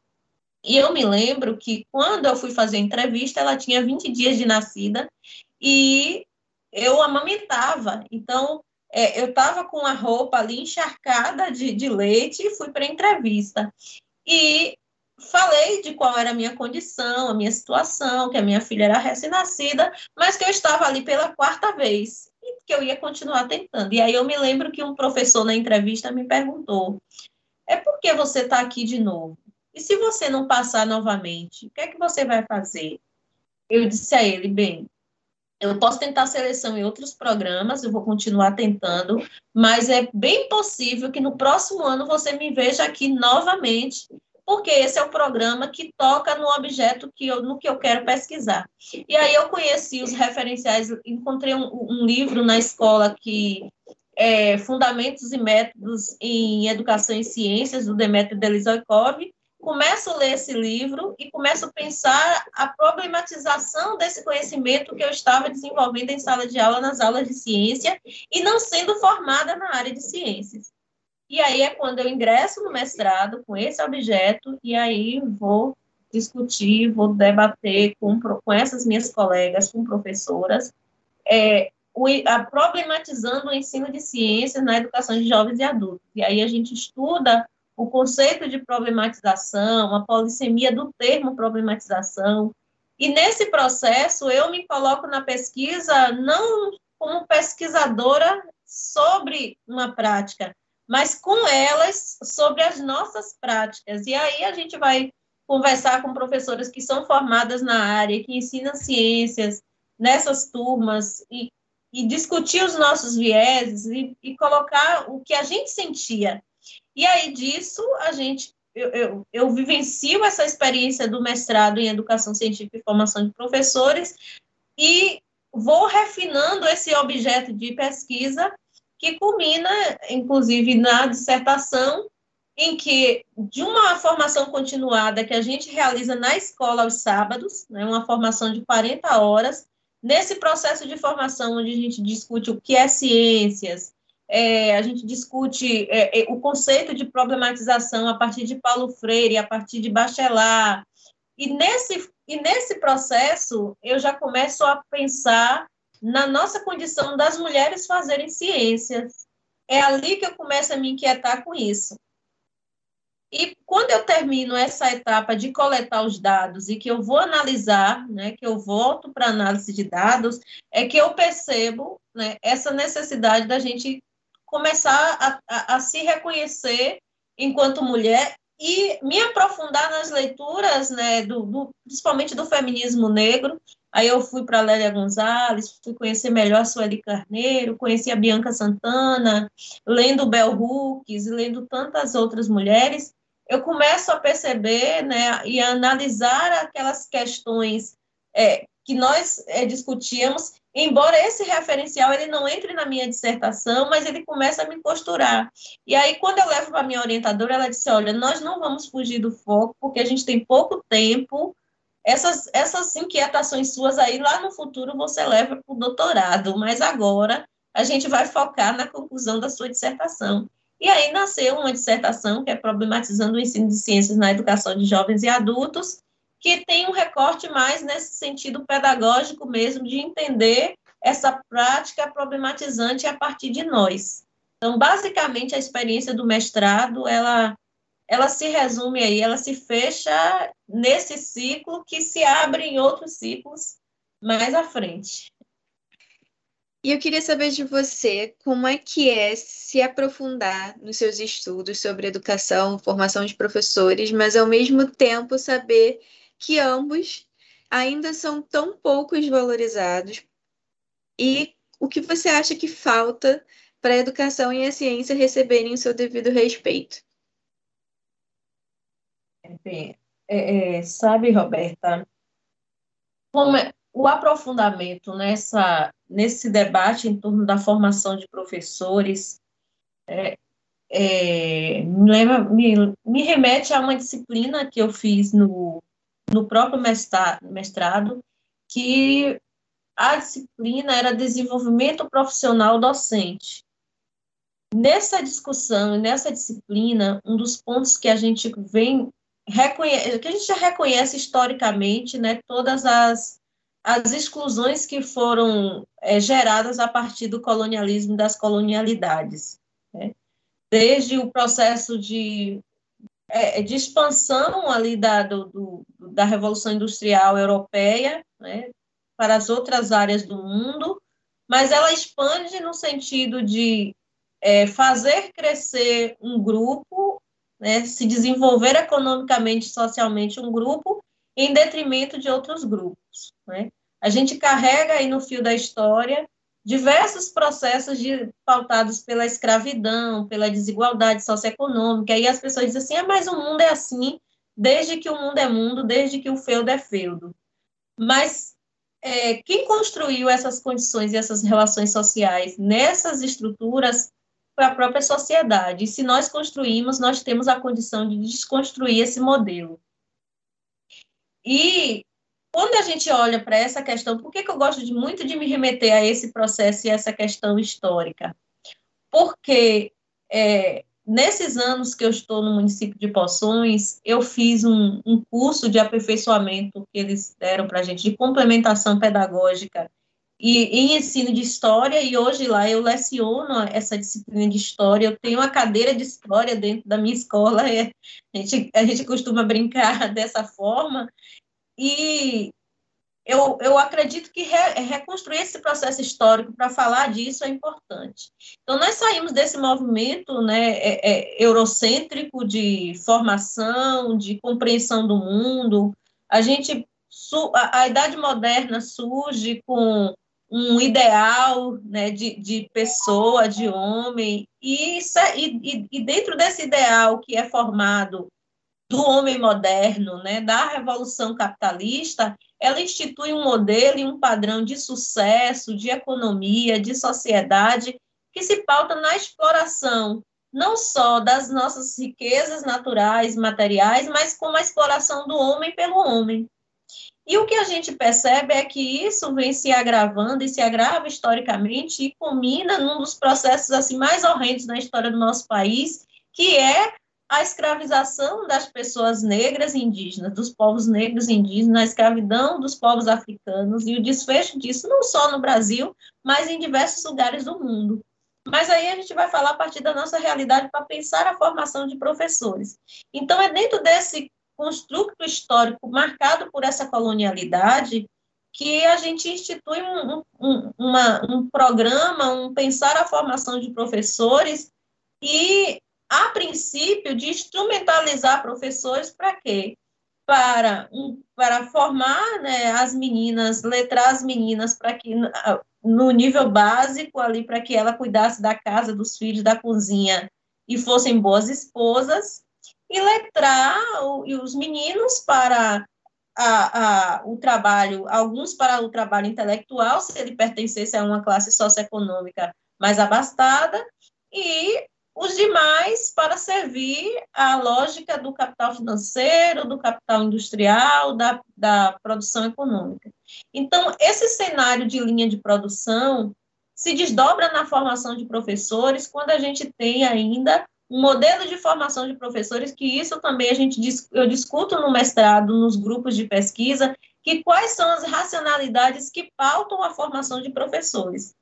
E eu me lembro que quando eu fui fazer a entrevista, ela tinha 20 dias de nascida e eu amamentava. Então, é, eu estava com a roupa ali encharcada de, de leite e fui para a entrevista. E falei de qual era a minha condição, a minha situação, que a minha filha era recém-nascida, mas que eu estava ali pela quarta vez que eu ia continuar tentando. E aí eu me lembro que um professor na entrevista me perguntou: é por que você está aqui de novo? E se você não passar novamente, o que é que você vai fazer? Eu disse a ele: bem, eu posso tentar seleção em outros programas, eu vou continuar tentando, mas é bem possível que no próximo ano você me veja aqui novamente porque esse é o programa que toca no objeto que eu, no que eu quero pesquisar. E aí eu conheci os referenciais, encontrei um, um livro na escola que é Fundamentos e Métodos em Educação e Ciências, do Demetrio Delizoikov, começo a ler esse livro e começo a pensar a problematização desse conhecimento que eu estava desenvolvendo em sala de aula, nas aulas de ciência, e não sendo formada na área de ciências. E aí é quando eu ingresso no mestrado com esse objeto, e aí vou discutir, vou debater com, com essas minhas colegas, com professoras, é, o, a, problematizando o ensino de ciências na educação de jovens e adultos. E aí a gente estuda o conceito de problematização, a polissemia do termo problematização. E nesse processo, eu me coloco na pesquisa não como pesquisadora sobre uma prática, mas com elas sobre as nossas práticas. E aí a gente vai conversar com professoras que são formadas na área, que ensinam ciências nessas turmas e, e discutir os nossos vieses e, e colocar o que a gente sentia e aí disso a gente eu, eu, eu, vivencio essa experiência do mestrado em Educação Científica e Formação de Professores e vou refinando esse objeto de pesquisa que culmina, inclusive, na dissertação, em que, de uma formação continuada que a gente realiza na escola aos sábados, né, uma formação de 40 horas, nesse processo de formação onde a gente discute o que é ciências, é, a gente discute é, é, o conceito de problematização a partir de Paulo Freire, a partir de Bachelard. E nesse, e nesse processo, eu já começo a pensar na nossa condição das mulheres fazerem ciências. É ali que eu começo a me inquietar com isso. E quando eu termino essa etapa de coletar os dados e que eu vou analisar, né, que eu volto para análise de dados, é que eu percebo né, essa necessidade da gente começar a, a, a se reconhecer enquanto mulher e me aprofundar nas leituras, né, do, do, principalmente do feminismo negro. Aí eu fui para Lélia Gonzalez, fui conhecer melhor a Sueli Carneiro, conheci a Bianca Santana, lendo Bell Hooks, lendo tantas outras mulheres, eu começo a perceber, né, e a analisar aquelas questões é, que nós é, discutíamos embora esse referencial ele não entre na minha dissertação, mas ele começa a me costurar. E aí, quando eu levo para a minha orientadora, ela disse: Olha, nós não vamos fugir do foco, porque a gente tem pouco tempo. Essas, essas inquietações suas aí, lá no futuro, você leva para o doutorado, mas agora a gente vai focar na conclusão da sua dissertação. E aí nasceu uma dissertação que é problematizando o ensino de ciências na educação de jovens e adultos, que tem um recorte mais nesse sentido pedagógico mesmo, de entender essa prática problematizante a partir de nós. Então, basicamente, a experiência do mestrado, ela, ela se resume aí, ela se fecha nesse ciclo que se abre em outros ciclos mais à frente. E eu queria saber de você como é que é se aprofundar nos seus estudos sobre educação, formação de professores, mas ao mesmo tempo saber que ambos ainda são tão poucos valorizados e o que você acha que falta para a educação e a ciência receberem o seu devido respeito? Bem, é, é, sabe, Roberta, como é, o aprofundamento nessa, nesse debate em torno da formação de professores é, é me, lembra, me, me remete a uma disciplina que eu fiz no no próprio mestrado, que a disciplina era desenvolvimento profissional docente. Nessa discussão e nessa disciplina, um dos pontos que a gente vem que a gente já reconhece historicamente, né, todas as, as exclusões que foram é, geradas a partir do colonialismo e das colonialidades. Né? Desde o processo de é, de expansão ali da, do, do, da Revolução Industrial Europeia né, para as outras áreas do mundo, mas ela expande no sentido de é, fazer crescer um grupo, né, se desenvolver economicamente e socialmente um grupo, em detrimento de outros grupos. Né? A gente carrega aí no fio da história diversos processos de, pautados pela escravidão, pela desigualdade socioeconômica, e as pessoas dizem assim, ah, mas o mundo é assim, desde que o mundo é mundo, desde que o feudo é feudo. Mas é, quem construiu essas condições e essas relações sociais nessas estruturas foi a própria sociedade. E se nós construímos, nós temos a condição de desconstruir esse modelo. E quando a gente olha para essa questão, por que, que eu gosto de, muito de me remeter a esse processo e essa questão histórica? Porque é, nesses anos que eu estou no município de Poções, eu fiz um, um curso de aperfeiçoamento que eles deram para a gente, de complementação pedagógica e em ensino de história, e hoje lá eu leciono essa disciplina de história, eu tenho uma cadeira de história dentro da minha escola, a gente, a gente costuma brincar dessa forma, e eu, eu acredito que re, reconstruir esse processo histórico para falar disso é importante. Então, nós saímos desse movimento né, é, é, eurocêntrico de formação, de compreensão do mundo. A gente a, a idade moderna surge com um ideal né, de, de pessoa, de homem, e, isso é, e, e dentro desse ideal que é formado do homem moderno, né, da revolução capitalista, ela institui um modelo e um padrão de sucesso, de economia, de sociedade, que se pauta na exploração, não só das nossas riquezas naturais, materiais, mas como a exploração do homem pelo homem. E o que a gente percebe é que isso vem se agravando e se agrava historicamente e culmina num dos processos assim mais horrendos na história do nosso país, que é a escravização das pessoas negras e indígenas, dos povos negros e indígenas, a escravidão dos povos africanos e o desfecho disso não só no Brasil, mas em diversos lugares do mundo. Mas aí a gente vai falar a partir da nossa realidade para pensar a formação de professores. Então, é dentro desse construto histórico marcado por essa colonialidade que a gente institui um, um, uma, um programa, um pensar a formação de professores e, a princípio, de instrumentalizar professores para quê? Para, um, para formar né, as meninas, letrar as meninas para que no nível básico ali para que ela cuidasse da casa, dos filhos, da cozinha e fossem boas esposas e letrar o, os meninos para a, a, o trabalho, alguns para o trabalho intelectual, se ele pertencesse a uma classe socioeconômica mais abastada, e os demais para servir à lógica do capital financeiro, do capital industrial, da, da produção econômica. Então, esse cenário de linha de produção se desdobra na formação de professores quando a gente tem ainda um modelo de formação de professores, que isso também a gente eu discuto no mestrado, nos grupos de pesquisa, que quais são as racionalidades que pautam a formação de professores.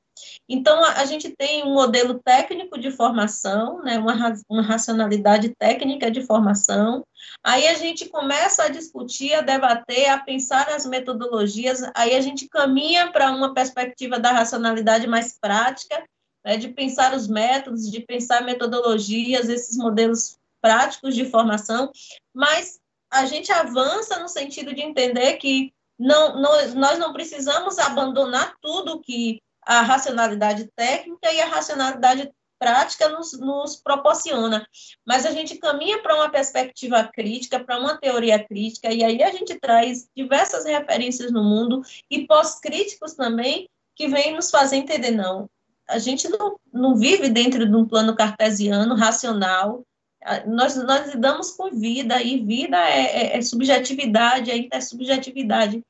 Então, a, a gente tem um modelo técnico de formação, né, uma, uma racionalidade técnica de formação, aí a gente começa a discutir, a debater, a pensar as metodologias, aí a gente caminha para uma perspectiva da racionalidade mais prática, né, de pensar os métodos, de pensar metodologias, esses modelos práticos de formação, mas a gente avança no sentido de entender que não, não, nós não precisamos abandonar tudo que a racionalidade técnica e a racionalidade prática nos, nos proporciona, mas a gente caminha para uma perspectiva crítica, para uma teoria crítica, e aí a gente traz diversas referências no mundo e pós-críticos também que vêm nos fazer entender, não, a gente não, não vive dentro de um plano cartesiano, racional. Nós, nós lidamos com vida, e vida é, é, é subjetividade, é intersubjetividade.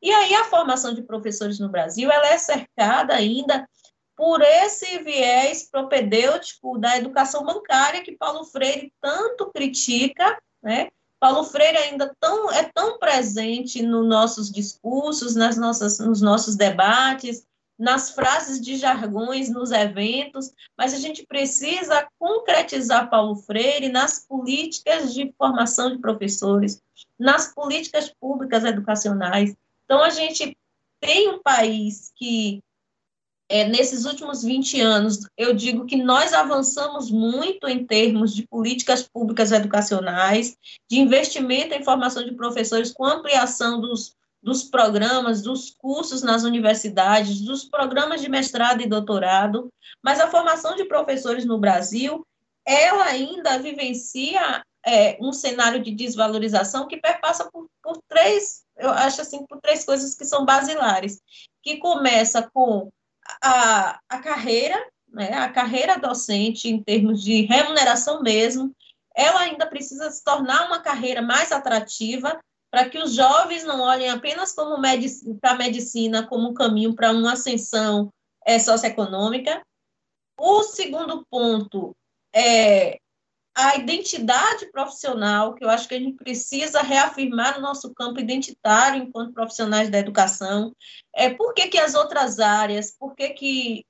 E aí a formação de professores no Brasil ela é cercada ainda por esse viés propedêutico da educação bancária que Paulo Freire tanto critica, né? Paulo Freire ainda tão, é tão presente nos nossos discursos, nas nossas, nos nossos debates, nas frases de jargões nos eventos, mas a gente precisa concretizar Paulo Freire nas políticas de formação de professores, nas políticas públicas educacionais. Então, a gente tem um país que, é, nesses últimos 20 anos, eu digo que nós avançamos muito em termos de políticas públicas educacionais, de investimento em formação de professores com ampliação dos dos programas, dos cursos nas universidades, dos programas de mestrado e doutorado, mas a formação de professores no Brasil, ela ainda vivencia é, um cenário de desvalorização que perpassa por, por três, eu acho assim, por três coisas que são basilares, que começa com a, a carreira, né, a carreira docente em termos de remuneração mesmo, ela ainda precisa se tornar uma carreira mais atrativa para que os jovens não olhem apenas como para a medicina como um caminho para uma ascensão é, socioeconômica. O segundo ponto é a identidade profissional, que eu acho que a gente precisa reafirmar no nosso campo identitário enquanto profissionais da educação. É, por que, que as outras áreas, por que, que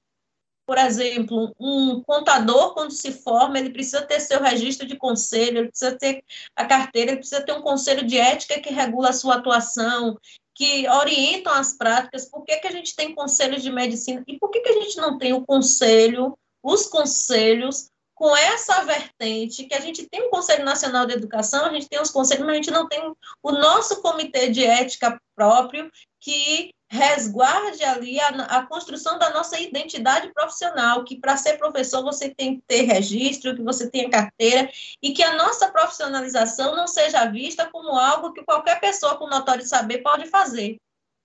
por exemplo, um contador, quando se forma, ele precisa ter seu registro de conselho, ele precisa ter a carteira, ele precisa ter um conselho de ética que regula a sua atuação, que orientam as práticas. Por que, que a gente tem conselhos de medicina? E por que, que a gente não tem o conselho, os conselhos, com essa vertente, que a gente tem o Conselho Nacional de Educação, a gente tem os conselhos, mas a gente não tem o nosso comitê de ética próprio, que resguarde ali a, a, construção da nossa identidade profissional, que para ser professor você tem que ter registro, que você tenha carteira, e que a nossa profissionalização não seja vista como algo que qualquer pessoa com notório saber pode fazer,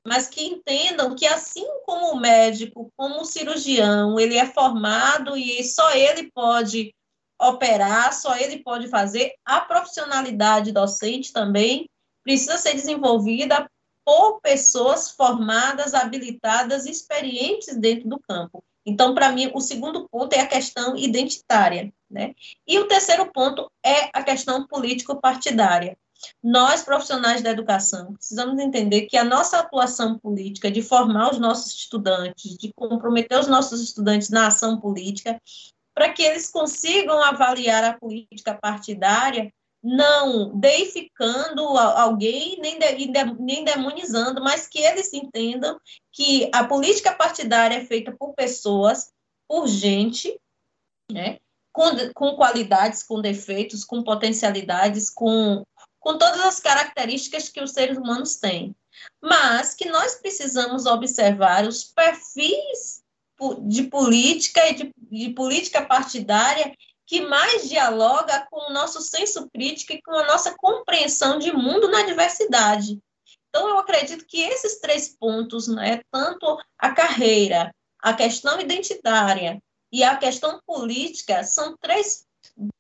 mas que entendam que assim como o médico, como o cirurgião, ele é formado e só ele pode operar, só ele pode fazer, a profissionalidade docente também precisa ser desenvolvida por pessoas formadas, habilitadas, experientes dentro do campo. Então, para mim, o segundo ponto é a questão identitária. Né? E o terceiro ponto é a questão político-partidária. Nós, profissionais da educação, precisamos entender que a nossa atuação política, de formar os nossos estudantes, de comprometer os nossos estudantes na ação política, para que eles consigam avaliar a política partidária, não deificando alguém, nem, nem demonizando, mas que eles entendam que a política partidária é feita por pessoas, por gente, né, com, com qualidades, com defeitos, com potencialidades, com, com todas as características que os seres humanos têm. Mas que nós precisamos observar os perfis de política e de, de política partidária que mais dialoga com o nosso senso crítico e com a nossa compreensão de mundo na diversidade. Então, eu acredito que esses três pontos, né, tanto a carreira, a questão identitária e a questão política, são três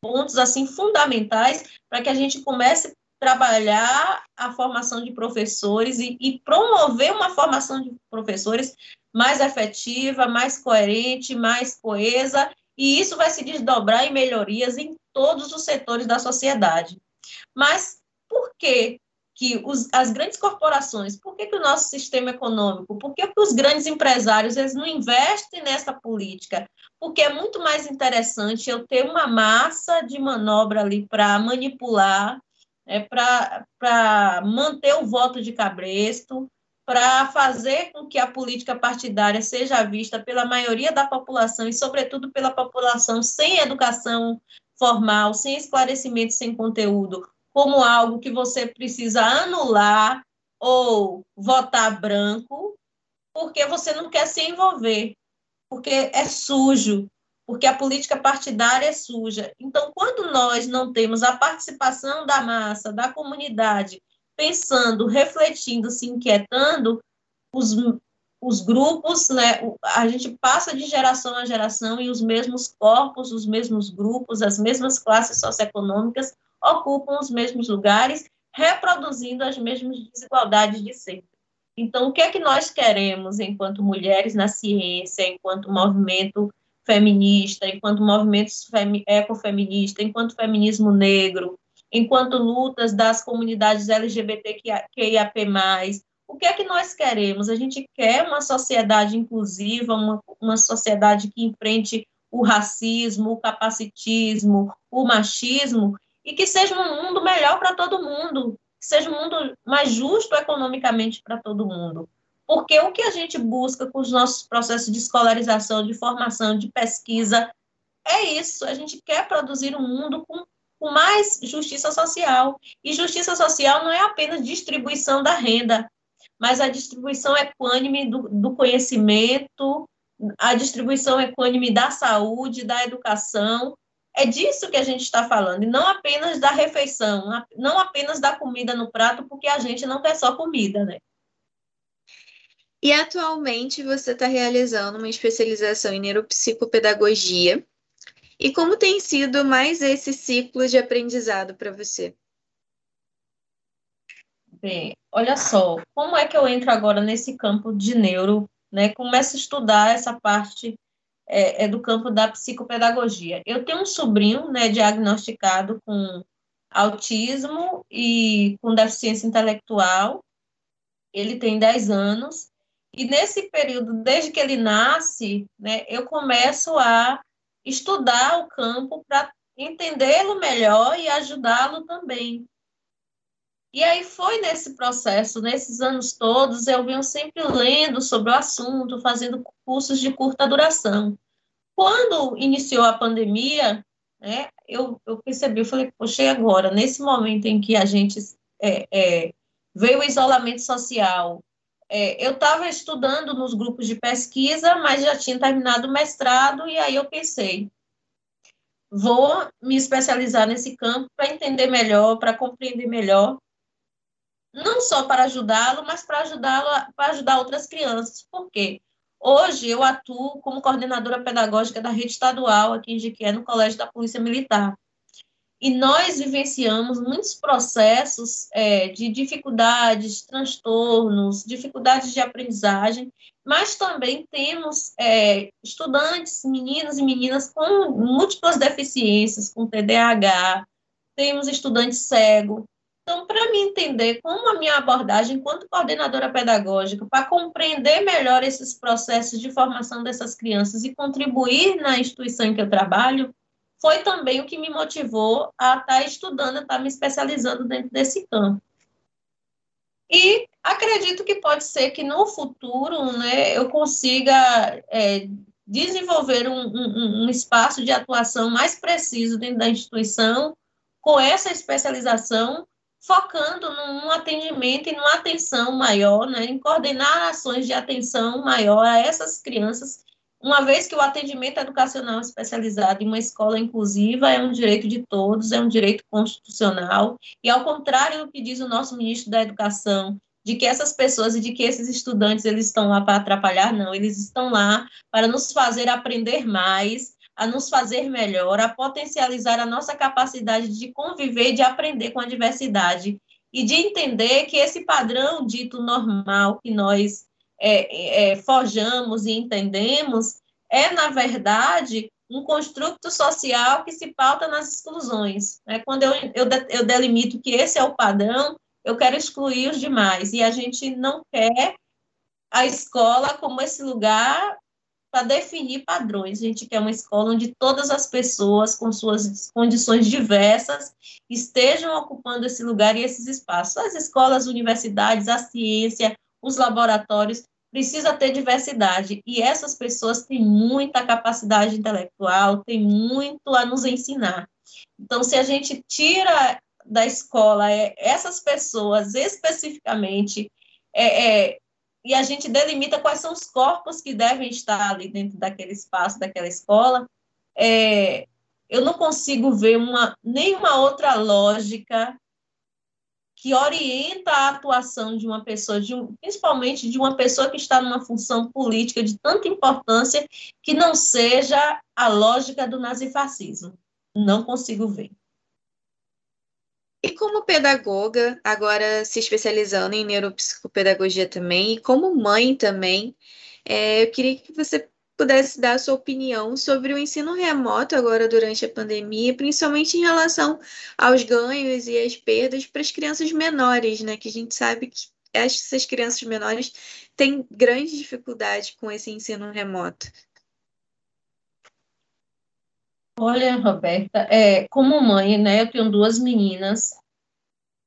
pontos assim fundamentais para que a gente comece trabalhar a formação de professores e, e promover uma formação de professores mais efetiva, mais coerente, mais coesa e isso vai se desdobrar em melhorias em todos os setores da sociedade. Mas por que, que os, as grandes corporações, por que, que o nosso sistema econômico, por que, que os grandes empresários eles não investem nessa política? Porque é muito mais interessante eu ter uma massa de manobra ali para manipular, é, para manter o voto de cabresto, para fazer com que a política partidária seja vista pela maioria da população e, sobretudo, pela população sem educação formal, sem esclarecimento, sem conteúdo, como algo que você precisa anular ou votar branco, porque você não quer se envolver, porque é sujo, porque a política partidária é suja. Então, quando nós não temos a participação da massa, da comunidade, pensando, refletindo, se inquietando, os, os grupos, né, a gente passa de geração a geração e os mesmos corpos, os mesmos grupos, as mesmas classes socioeconômicas ocupam os mesmos lugares, reproduzindo as mesmas desigualdades de sempre. Então, o que é que nós queremos enquanto mulheres na ciência, enquanto movimento feminista, enquanto movimento ecofeminista, enquanto feminismo negro, enquanto lutas das comunidades LGBTQIAP+, o que é que nós queremos? A gente quer uma sociedade inclusiva, uma, uma sociedade que enfrente o racismo, o capacitismo, o machismo, e que seja um mundo melhor para todo mundo, que seja um mundo mais justo economicamente para todo mundo. Porque o que a gente busca com os nossos processos de escolarização, de formação, de pesquisa, é isso. A gente quer produzir um mundo com com mais justiça social. E justiça social não é apenas distribuição da renda, mas a distribuição equânime do, do conhecimento, a distribuição equânime da saúde, da educação, é disso que a gente está falando, e não apenas da refeição, não apenas da comida no prato, porque a gente não quer só comida, né? E atualmente você está realizando uma especialização em neuropsicopedagogia. E como tem sido mais esse ciclo de aprendizado para você? Bem, olha só, como é que eu entro agora nesse campo de neuro, né? Começo a estudar essa parte é, é do campo da psicopedagogia. Eu tenho um sobrinho, né, diagnosticado com autismo e com deficiência intelectual. Ele tem 10 anos e nesse período, desde que ele nasce, né, eu começo a estudar o campo para entendê-lo melhor e ajudá-lo também. E aí foi nesse processo, nesses anos todos, eu venho sempre lendo sobre o assunto, fazendo cursos de curta duração. Quando iniciou a pandemia, né, eu, eu percebi, eu falei, poxa, agora, nesse momento em que a gente é, é, veio o isolamento social, é, eu estava estudando nos grupos de pesquisa, mas já tinha terminado o mestrado, e aí eu pensei, vou me especializar nesse campo para entender melhor, para compreender melhor, não só para ajudá-lo, mas para ajudá-lo, para ajudar outras crianças. Por quê? Hoje eu atuo como coordenadora pedagógica da rede estadual aqui em Jiquié, no Colégio da Polícia Militar e nós vivenciamos muitos processos é, de dificuldades, transtornos, dificuldades de aprendizagem, mas também temos é, estudantes, meninos e meninas com múltiplas deficiências, com TDAH, temos estudantes cego. Então, para me entender como a minha abordagem, enquanto coordenadora pedagógica, para compreender melhor esses processos de formação dessas crianças e contribuir na instituição em que eu trabalho, foi também o que me motivou a estar tá estudando, a estar tá me especializando dentro desse campo. E acredito que pode ser que no futuro né, eu consiga é, desenvolver um, um, um, espaço de atuação mais preciso dentro da instituição, com essa especialização, focando num atendimento e numa atenção maior, né, em coordenar ações de atenção maior a essas crianças uma vez que o atendimento educacional especializado em uma escola inclusiva é um direito de todos, é um direito constitucional, e ao contrário do que diz o nosso ministro da Educação, de que essas pessoas e de que esses estudantes eles estão lá para atrapalhar, não, eles estão lá para nos fazer aprender mais, a nos fazer melhor, a potencializar a nossa capacidade de conviver, de aprender com a diversidade e de entender que esse padrão dito normal que nós é, é, forjamos e entendemos é, na verdade, um construto social que se pauta nas exclusões. Né? Quando eu, eu, eu delimito que esse é o padrão, eu quero excluir os demais. E a gente não quer a escola como esse lugar para definir padrões. A gente quer uma escola onde todas as pessoas, com suas condições diversas, estejam ocupando esse lugar e esses espaços. As escolas, universidades, a ciência, os laboratórios, precisa ter diversidade. E essas pessoas têm muita capacidade intelectual, têm muito a nos ensinar. Então, se a gente tira da escola é, essas pessoas especificamente, é, é, e a gente delimita quais são os corpos que devem estar ali dentro daquele espaço, daquela escola, é, eu não consigo ver uma, nenhuma outra lógica que orienta a atuação de uma pessoa, de um, principalmente de uma pessoa que está numa função política de tanta importância, que não seja a lógica do nazifascismo. Não consigo ver. E como pedagoga, agora se especializando em neuropsicopedagogia também, e como mãe também, é, eu queria que você pudesse dar sua opinião sobre o ensino remoto agora durante a pandemia, principalmente em relação aos ganhos e às perdas para as crianças menores, né? Que a gente sabe que essas crianças menores têm grande dificuldade com esse ensino remoto. Olha, Roberta, é, como mãe, né, eu tenho duas meninas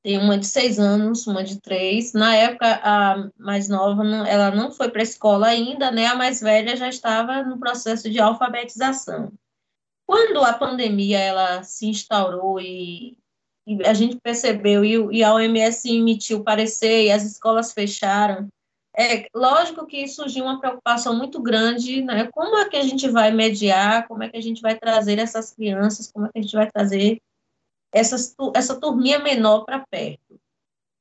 tem uma de seis anos, uma de três. Na época, a mais nova, ela não foi para a escola ainda, né? A mais velha já estava no processo de alfabetização. Quando a pandemia ela se instaurou e, e a gente percebeu e, e, a OMS emitiu parecer e as escolas fecharam, é lógico que surgiu uma preocupação muito grande, né? Como é que a gente vai mediar, como é que a gente vai trazer essas crianças, como é que a gente vai trazer essas, essa turminha menor para perto.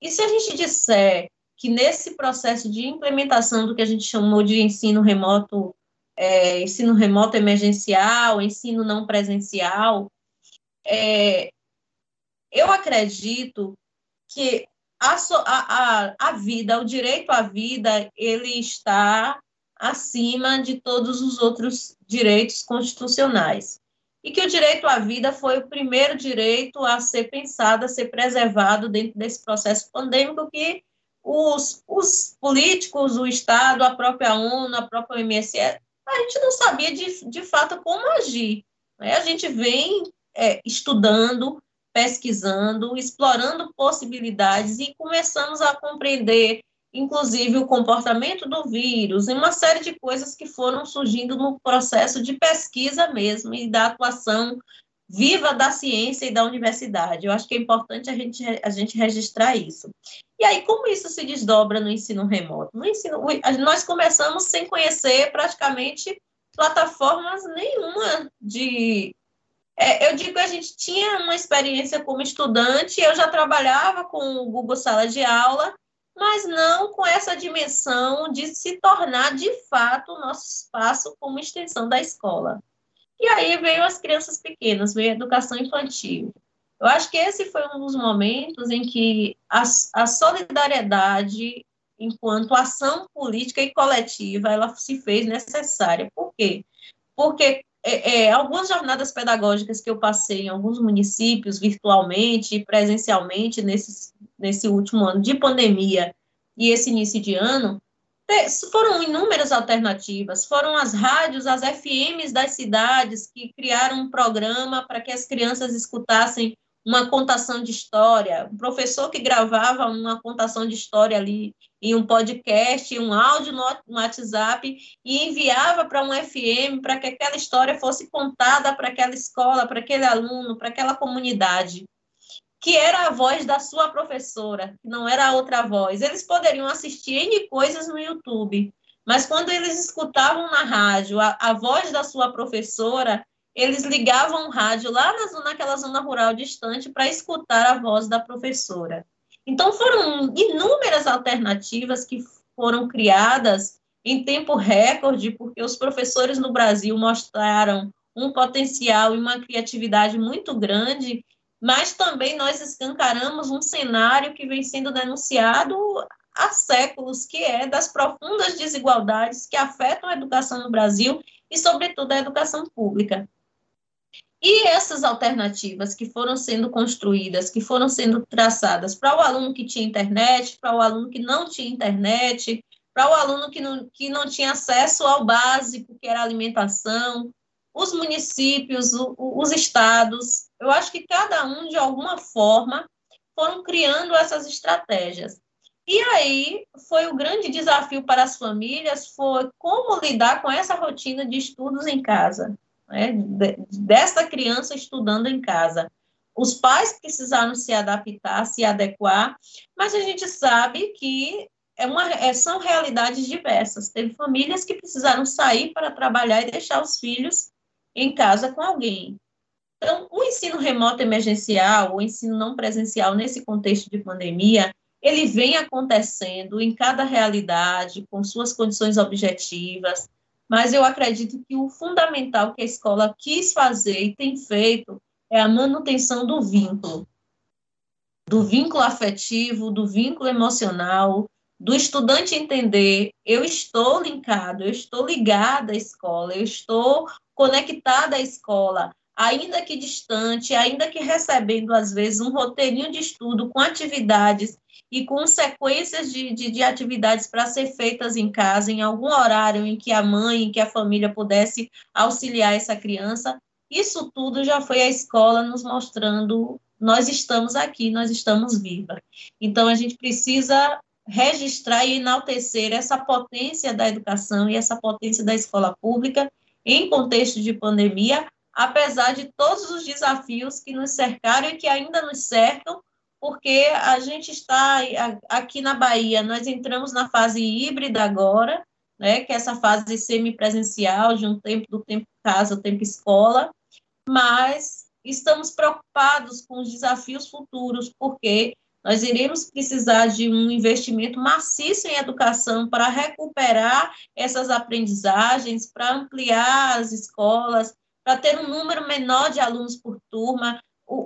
E se a gente disser que nesse processo de implementação do que a gente chamou de ensino remoto, é, ensino remoto emergencial, ensino não presencial, é, eu acredito que a, a, a vida, o direito à vida, ele está acima de todos os outros direitos constitucionais. E que o direito à vida foi o primeiro direito a ser pensado, a ser preservado dentro desse processo pandêmico que os, os políticos, o Estado, a própria ONU, a própria OMS, a gente não sabia de, de fato como agir. Né? A gente vem é, estudando, pesquisando, explorando possibilidades e começamos a compreender, inclusive, o comportamento do vírus e uma série de coisas que foram surgindo no processo de pesquisa mesmo e da atuação viva da ciência e da universidade. Eu acho que é importante a gente, a gente registrar isso. E aí, como isso se desdobra no ensino remoto? No ensino, nós começamos sem conhecer praticamente plataformas nenhuma de é, eu digo que a gente tinha uma experiência como estudante, eu já trabalhava com o Google Sala de Aula, mas não com essa dimensão de se tornar de fato o nosso espaço como extensão da escola. E aí veio as crianças pequenas, veio a educação infantil. Eu acho que esse foi um dos momentos em que a, a solidariedade, enquanto ação política e coletiva, ela se fez necessária. Por quê? Porque é, é, algumas jornadas pedagógicas que eu passei em alguns municípios, virtualmente e presencialmente, nesse, nesse último ano de pandemia e esse início de ano, foram inúmeras alternativas. Foram as rádios, as FMs das cidades que criaram um programa para que as crianças escutassem uma contação de história, um professor que gravava uma contação de história ali em um podcast, um áudio no WhatsApp e enviava para um FM para que aquela história fosse contada para aquela escola, para aquele aluno, para aquela comunidade, que era a voz da sua professora, que não era a outra voz. Eles poderiam assistir N coisas no YouTube, mas quando eles escutavam na rádio a, a voz da sua professora, eles ligavam o rádio lá na, naquela zona rural distante para escutar a voz da professora. Então, foram inúmeras alternativas que foram criadas em tempo recorde, porque os professores no Brasil mostraram um potencial e uma criatividade muito grande, mas também nós escancaramos um cenário que vem sendo denunciado há séculos, que é das profundas desigualdades que afetam a educação no Brasil e, sobretudo, a educação pública. E essas alternativas que foram sendo construídas, que foram sendo traçadas para o aluno que tinha internet, para o aluno que não tinha internet, para o aluno que não, que não tinha acesso ao básico, que era alimentação, os municípios, o, os estados, eu acho que cada um, de alguma forma, foram criando essas estratégias. E aí foi o grande desafio para as famílias, foi como lidar com essa rotina de estudos em casa né, dessa criança estudando em casa. Os pais precisaram se adaptar, se adequar, mas a gente sabe que é uma, é, são realidades diversas. Teve famílias que precisaram sair para trabalhar e deixar os filhos em casa com alguém. Então, o ensino remoto emergencial, o ensino não presencial nesse contexto de pandemia, ele vem acontecendo em cada realidade, com suas condições objetivas, mas eu acredito que o fundamental que a escola quis fazer e tem feito é a manutenção do vínculo, do vínculo afetivo, do vínculo emocional, do estudante entender, eu estou linkado, eu estou ligada à escola, eu estou conectada à escola, ainda que distante, ainda que recebendo, às vezes, um roteirinho de estudo com atividades e com sequências de, de, de atividades para ser feitas em casa, em algum horário em que a mãe, em que a família pudesse auxiliar essa criança. Isso tudo já foi a escola nos mostrando: nós estamos aqui, nós estamos vivas. Então, a gente precisa registrar e enaltecer essa potência da educação e essa potência da escola pública em contexto de pandemia, apesar de todos os desafios que nos cercaram e que ainda nos cercam, porque a gente está aqui na Bahia, nós entramos na fase híbrida agora, né, que é essa fase semipresencial, de um tempo do tempo casa, tempo escola, mas estamos preocupados com os desafios futuros, porque nós iremos precisar de um investimento maciço em educação para recuperar essas aprendizagens, para ampliar as escolas, para ter um número menor de alunos por turma.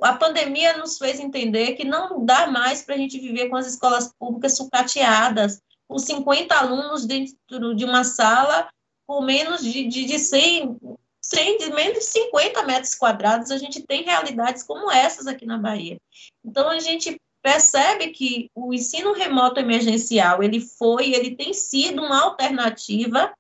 a pandemia nos fez entender que não dá mais para a gente viver com as escolas públicas sucateadas, com 50 alunos dentro de uma sala, com menos de, de, de 100, 100, de menos de 50 metros quadrados, a gente tem realidades como essas aqui na Bahia. Então, a gente percebe que o ensino remoto emergencial ele foi, ele tem sido uma alternativa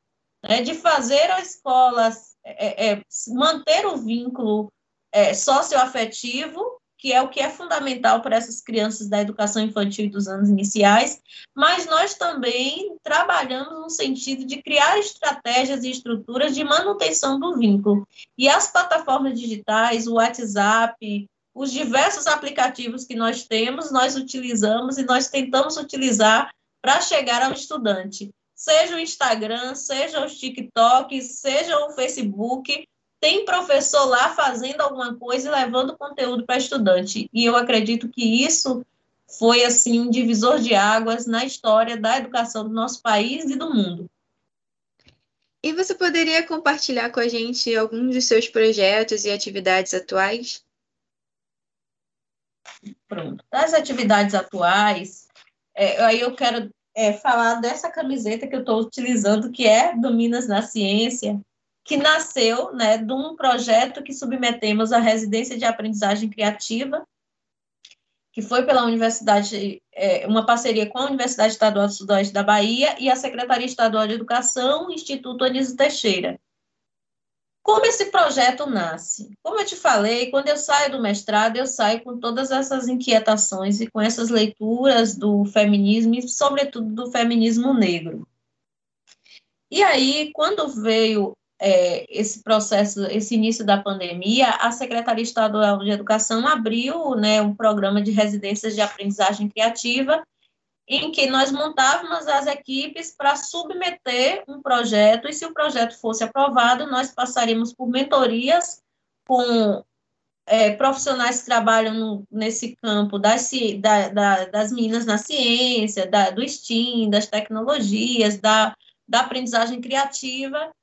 né, de fazer a escola é, é, manter o vínculo é, socioafetivo, que é o que é fundamental para essas crianças da educação infantil dos anos iniciais, mas nós também trabalhamos no sentido de criar estratégias e estruturas de manutenção do vínculo. E as plataformas digitais, o WhatsApp, os diversos aplicativos que nós temos, nós utilizamos e nós tentamos utilizar para chegar ao estudante. Seja o Instagram, seja o TikTok, seja o Facebook, tem professor lá fazendo alguma coisa e levando conteúdo para estudante. E eu acredito que isso foi assim um divisor de águas na história da educação do nosso país e do mundo. E você poderia compartilhar com a gente alguns dos seus projetos e atividades atuais? Pronto. Das atividades atuais, é, aí eu quero é, falar dessa camiseta que eu estou utilizando, que é do Minas na Ciência, que nasceu né, de um projeto que submetemos à residência de aprendizagem criativa, que foi pela Universidade, é, uma parceria com a Universidade Estadual do Sudoeste da Bahia e a Secretaria Estadual de Educação, Instituto Anísio Teixeira. Como esse projeto nasce? Como eu te falei, quando eu saio do mestrado, eu saio com todas essas inquietações e com essas leituras do feminismo e, sobretudo, do feminismo negro. E aí, quando veio é, esse processo, esse início da pandemia, a Secretaria Estadual de Educação abriu né, um programa de residências de aprendizagem criativa em que nós montávamos as equipes para submeter um projeto, e se o projeto fosse aprovado, nós passaríamos por mentorias com é, profissionais que trabalham no, nesse campo das, da, da, das minas na ciência, da, do STEAM, das tecnologias, da, da aprendizagem criativa,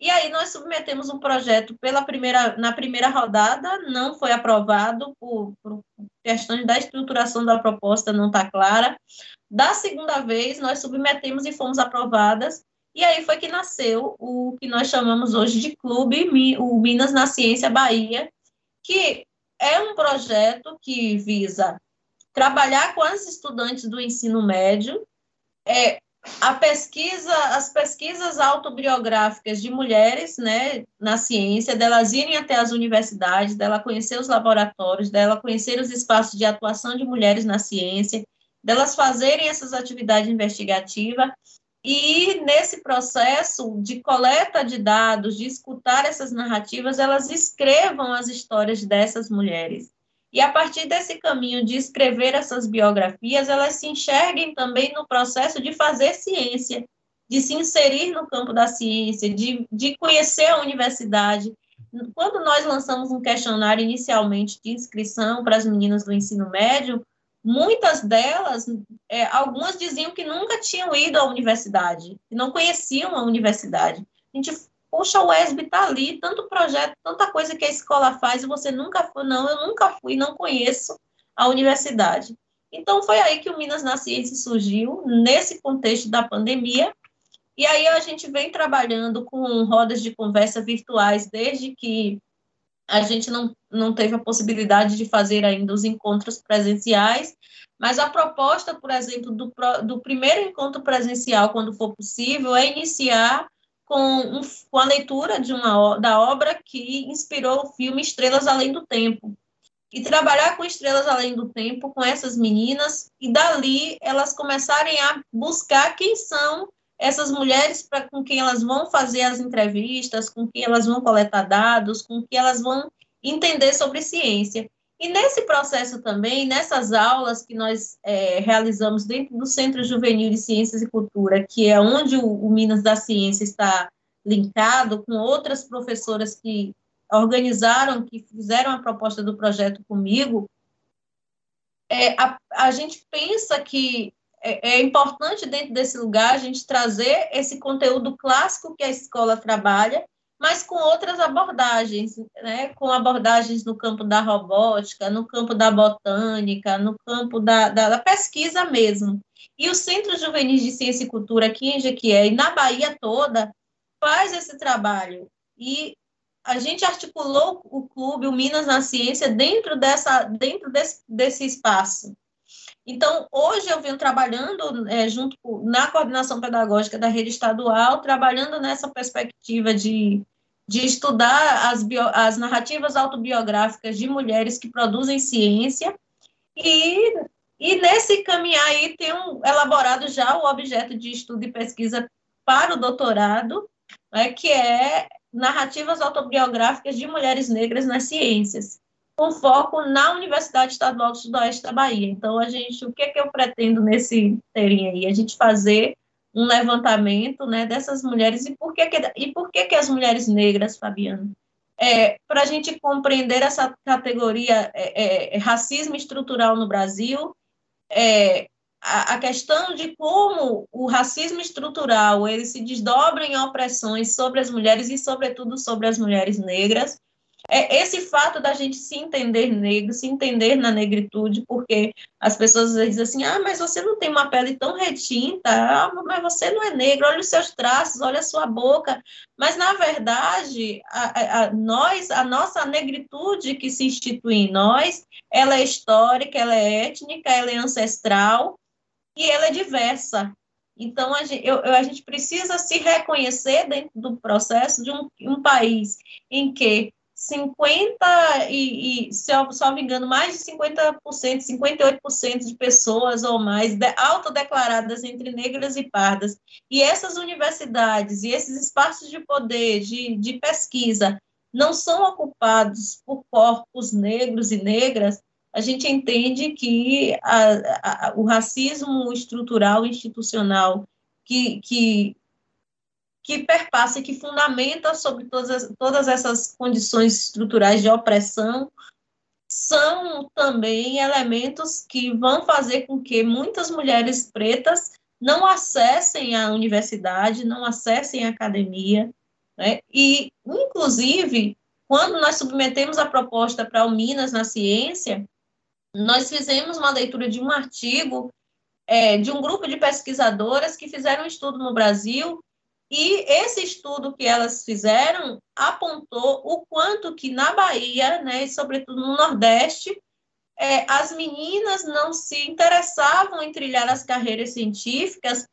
e aí nós submetemos um projeto pela primeira, na primeira rodada, não foi aprovado por, por questões da estruturação da proposta não está clara. Da segunda vez, nós submetemos e fomos aprovadas, e aí foi que nasceu o que nós chamamos hoje de Clube o Minas na Ciência Bahia, que é um projeto que visa trabalhar com as estudantes do ensino médio, é, a pesquisa, as pesquisas autobiográficas de mulheres, né, na ciência, delas irem até as universidades, dela conhecer os laboratórios, dela conhecer os espaços de atuação de mulheres na ciência, delas fazerem essas atividades investigativas e nesse processo de coleta de dados, de escutar essas narrativas, elas escrevam as histórias dessas mulheres. E a partir desse caminho de escrever essas biografias, elas se enxerguem também no processo de fazer ciência, de se inserir no campo da ciência, de, de conhecer a universidade. Quando nós lançamos um questionário inicialmente de inscrição para as meninas do ensino médio, muitas delas, é, algumas diziam que nunca tinham ido à universidade, que não conheciam a universidade. A gente Poxa, o ESB está ali, tanto projeto, tanta coisa que a escola faz, e você nunca foi, não, eu nunca fui, não conheço a universidade. Então, foi aí que o Minas na Ciência surgiu, nesse contexto da pandemia, e aí a gente vem trabalhando com rodas de conversa virtuais desde que a gente não, não teve a possibilidade de fazer ainda os encontros presenciais, mas a proposta, por exemplo, do, do primeiro encontro presencial, quando for possível, é iniciar com, um, com a leitura de uma, da obra que inspirou o filme Estrelas Além do Tempo. E trabalhar com Estrelas Além do Tempo com essas meninas, e dali elas começarem a buscar quem são essas mulheres para com quem elas vão fazer as entrevistas, com quem elas vão coletar dados, com quem elas vão entender sobre ciência. E nesse processo também, nessas aulas que nós é, realizamos dentro do Centro Juvenil de Ciências e Cultura, que é onde o, o Minas da Ciência está linkado com outras professoras que organizaram, que fizeram a proposta do projeto comigo, é, a, a gente pensa que é, é, importante dentro desse lugar a gente trazer esse conteúdo clássico que a escola trabalha mas com outras abordagens, né? com abordagens no campo da robótica, no campo da botânica, no campo da, da, da pesquisa mesmo. E o Centro Juvenil de Ciência e Cultura aqui em Jequié e na Bahia toda faz esse trabalho. E a gente articulou o clube, o Minas na Ciência, dentro, dessa, dentro desse, desse espaço. Então, hoje eu venho trabalhando é, junto na coordenação pedagógica da rede estadual, trabalhando nessa perspectiva de de estudar as, bio, as narrativas autobiográficas de mulheres que produzem ciência e, e nesse caminhar aí um, elaborado já o objeto de estudo e pesquisa para o doutorado, né, que é narrativas autobiográficas de mulheres negras nas ciências, com foco na Universidade Estadual do Sudoeste da Bahia. Então, a gente, o que, é que eu pretendo nesse terem aí? A gente fazer um levantamento né, dessas mulheres e por que, que, e por que, que as mulheres negras, Fabiano? É, Para a gente compreender essa categoria é, é, racismo estrutural no Brasil, é, a, a, questão de como o racismo estrutural ele se desdobra em opressões sobre as mulheres e, sobretudo, sobre as mulheres negras, é esse fato da gente se entender negro, se entender na negritude, porque as pessoas dizem assim, ah, mas você não tem uma pele tão retinta, ah, mas você não é negro, olha os seus traços, olha a sua boca, mas na verdade, a, a, nós, a nossa negritude que se institui em nós, ela é histórica, ela é étnica, ela é ancestral e ela é diversa. Então, a gente, eu, a gente precisa se reconhecer dentro do processo de um, um país em que 50 e, e se eu só me engano, mais de 50%, 58% de pessoas ou mais de, autodeclaradas entre negras e pardas. E essas universidades e esses espaços de poder, de, de pesquisa, não são ocupados por corpos negros e negras, a gente entende que a, a, o racismo estrutural, institucional, que, que que perpassa e que fundamenta sobre todas, todas essas condições estruturais de opressão, são também elementos que vão fazer com que muitas mulheres pretas não acessem a universidade, não acessem a academia, né? e, inclusive, quando nós submetemos a proposta para o Minas na Ciência, nós fizemos uma leitura de um artigo é, de um grupo de pesquisadoras que fizeram um estudo no Brasil e esse estudo que elas fizeram apontou o quanto que na Bahia, né, e sobretudo no Nordeste, é, as meninas não se interessavam em trilhar as carreiras científicas,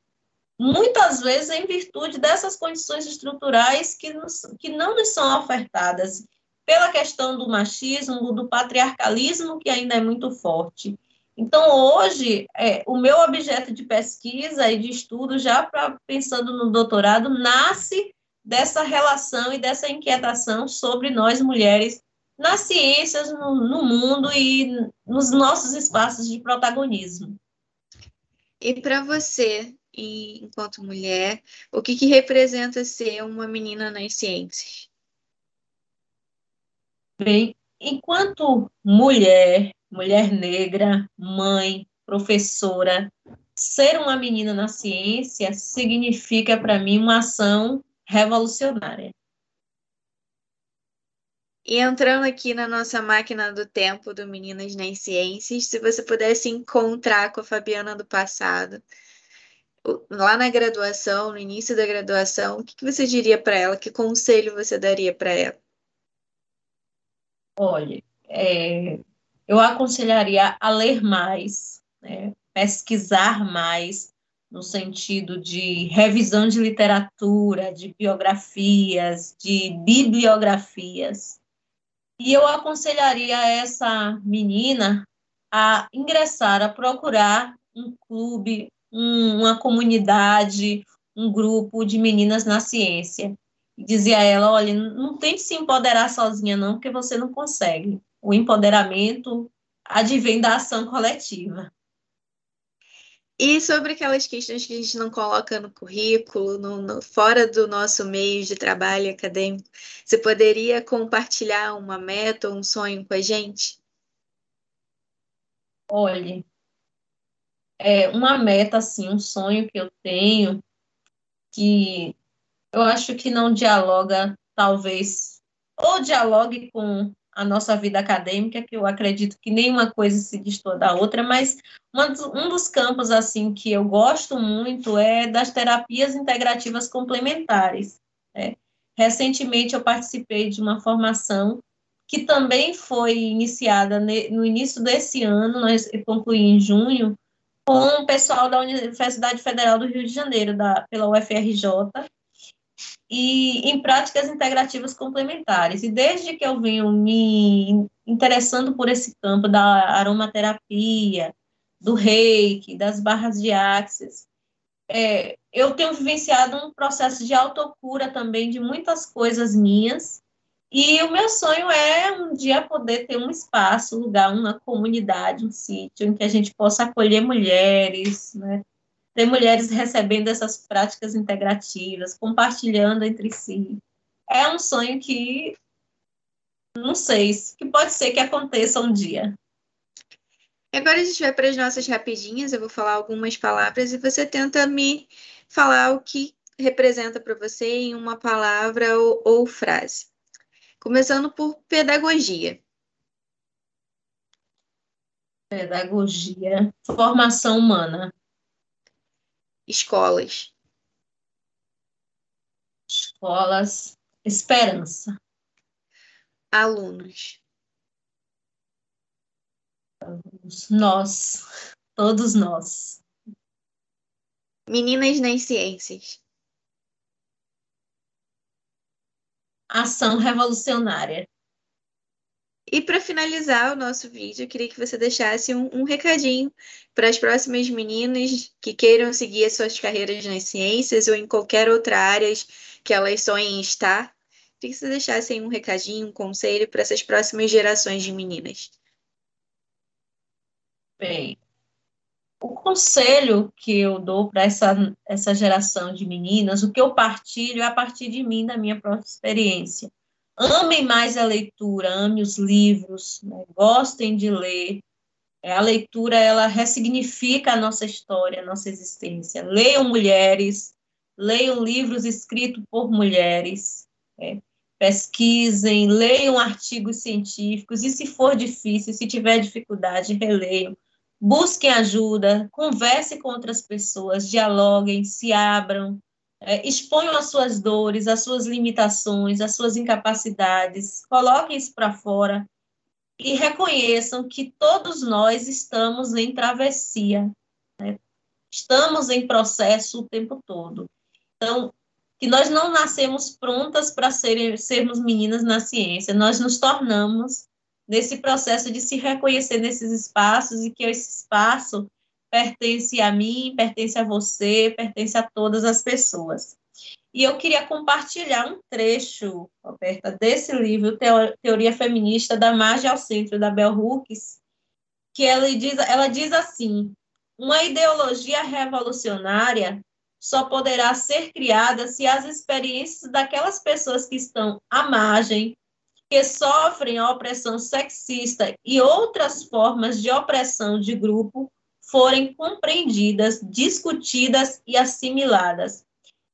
muitas vezes em virtude dessas condições estruturais que, nos, que não nos são ofertadas, pela questão do machismo, do patriarcalismo, que ainda é muito forte. Então, hoje, é, o meu objeto de pesquisa e de estudo, já pra, pensando no doutorado, nasce dessa relação e dessa inquietação sobre nós mulheres nas ciências, no, no mundo e nos nossos espaços de protagonismo. E para você, enquanto mulher, o que, que representa ser uma menina nas ciências? Bem, enquanto mulher, mulher negra, mãe, professora, ser uma menina na ciência significa para mim uma ação revolucionária. E entrando aqui na nossa máquina do tempo do Meninas nas Ciências, se você pudesse encontrar com a Fabiana do passado, lá na graduação, no início da graduação, o que, você diria para ela? Que conselho você daria para ela? Olha, é, eu aconselharia a ler mais, né? pesquisar mais, no sentido de revisão de literatura, de biografias, de bibliografias. E eu aconselharia essa menina a ingressar, a procurar um clube, um, uma comunidade, um grupo de meninas na ciência. E dizia a ela: olha, não tente se empoderar sozinha, não, porque você não consegue o empoderamento advém da ação coletiva. E sobre aquelas questões que a gente não coloca no currículo, no, no, fora do nosso meio de trabalho acadêmico, você poderia compartilhar uma meta ou um sonho com a gente? Olhe, é uma meta, assim, um sonho que eu tenho, que eu acho que não dialoga, talvez, ou dialogue com a nossa vida acadêmica, que eu acredito que nenhuma coisa se distorce da outra, mas um dos campos assim que eu gosto muito é das terapias integrativas complementares. Né? Recentemente eu participei de uma formação que também foi iniciada no início desse ano, nós concluí em junho, com o pessoal da Universidade Federal do Rio de Janeiro, da, pela UFRJ, e em práticas integrativas complementares. E desde que eu venho me interessando por esse campo da aromaterapia, do reiki, das barras de axis, é, eu tenho vivenciado um processo de autocura também de muitas coisas minhas. E o meu sonho é um dia poder ter um espaço, um lugar, uma comunidade, um sítio em que a gente possa acolher mulheres, né, ter mulheres recebendo essas práticas integrativas, compartilhando entre si. É um sonho que não sei, que pode ser que aconteça um dia. Agora a gente vai para as nossas rapidinhas, eu vou falar algumas palavras e você tenta me falar o que representa para você em uma palavra ou, ou frase. Começando por pedagogia. Pedagogia, formação humana escolas? Escolas, esperança. Alunos. Nós, todos nós. Meninas nas ciências. Ação revolucionária. E para finalizar o nosso vídeo, eu queria que você deixasse um, um recadinho para as próximas meninas que queiram seguir as suas carreiras nas ciências ou em qualquer outra área que elas sonhem estar. Queria que você deixasse um recadinho, um conselho para essas próximas gerações de meninas. Bem, o conselho que eu dou para essa, essa geração de meninas, o que eu partilho é a partir de mim, da minha própria experiência amem mais a leitura, amem os livros, né? gostem de ler. É, a leitura, ela ressignifica a nossa história, a nossa existência. Leiam mulheres, leiam livros escritos por mulheres, né? pesquisem, leiam artigos científicos, e se for difícil, se tiver dificuldade, releiam. Busquem ajuda, converse com outras pessoas, dialoguem, se abram, é, exponham as suas dores, as suas limitações, as suas incapacidades, coloquem isso para fora e reconheçam que todos nós estamos em travessia, né? estamos em processo o tempo todo. Então, que nós não nascemos prontas para sermos meninas na ciência, nós nos tornamos nesse processo de se reconhecer nesses espaços e que esse espaço pertence a mim, pertence a você, pertence a todas as pessoas. E eu queria compartilhar um trecho, Roberta, desse livro, Teoria Feminista, da Margem ao Centro, da Bell Hooks, que ela diz, ela diz assim, uma ideologia revolucionária só poderá ser criada se as experiências daquelas pessoas que estão à margem, que sofrem a opressão sexista e outras formas de opressão de grupo, forem compreendidas, discutidas e assimiladas.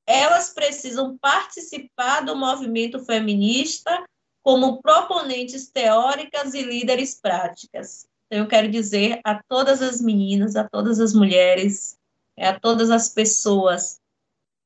Elas precisam participar do movimento feminista como proponentes teóricas e líderes práticas. Então, eu quero dizer a todas as meninas, a todas as mulheres, a todas as pessoas,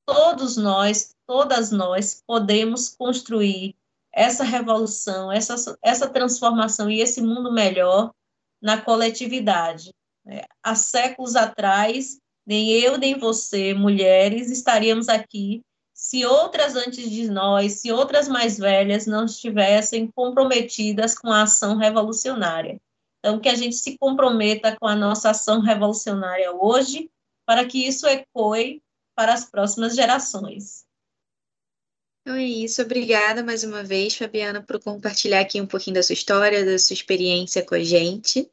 todos nós, todas nós podemos construir essa revolução, essa, essa transformação e esse mundo melhor na coletividade. É, há séculos atrás, nem eu nem você, mulheres, estaríamos aqui se outras antes de nós, se outras mais velhas não estivessem comprometidas com a ação revolucionária. Então, que a gente se comprometa com a nossa ação revolucionária hoje, para que isso ecoe para as próximas gerações. Então é isso. Obrigada mais uma vez, Fabiana, por compartilhar aqui um pouquinho da sua história, da sua experiência com a gente.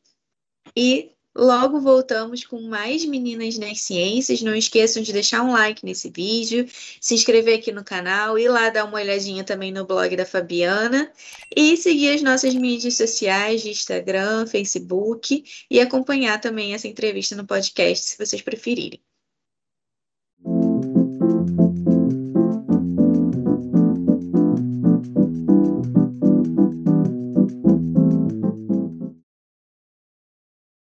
E logo voltamos com mais Meninas nas Ciências. Não esqueçam de deixar um like nesse vídeo, se inscrever aqui no canal, ir lá dar uma olhadinha também no blog da Fabiana e seguir as nossas mídias sociais Instagram, Facebook e acompanhar também essa entrevista no podcast, se vocês preferirem.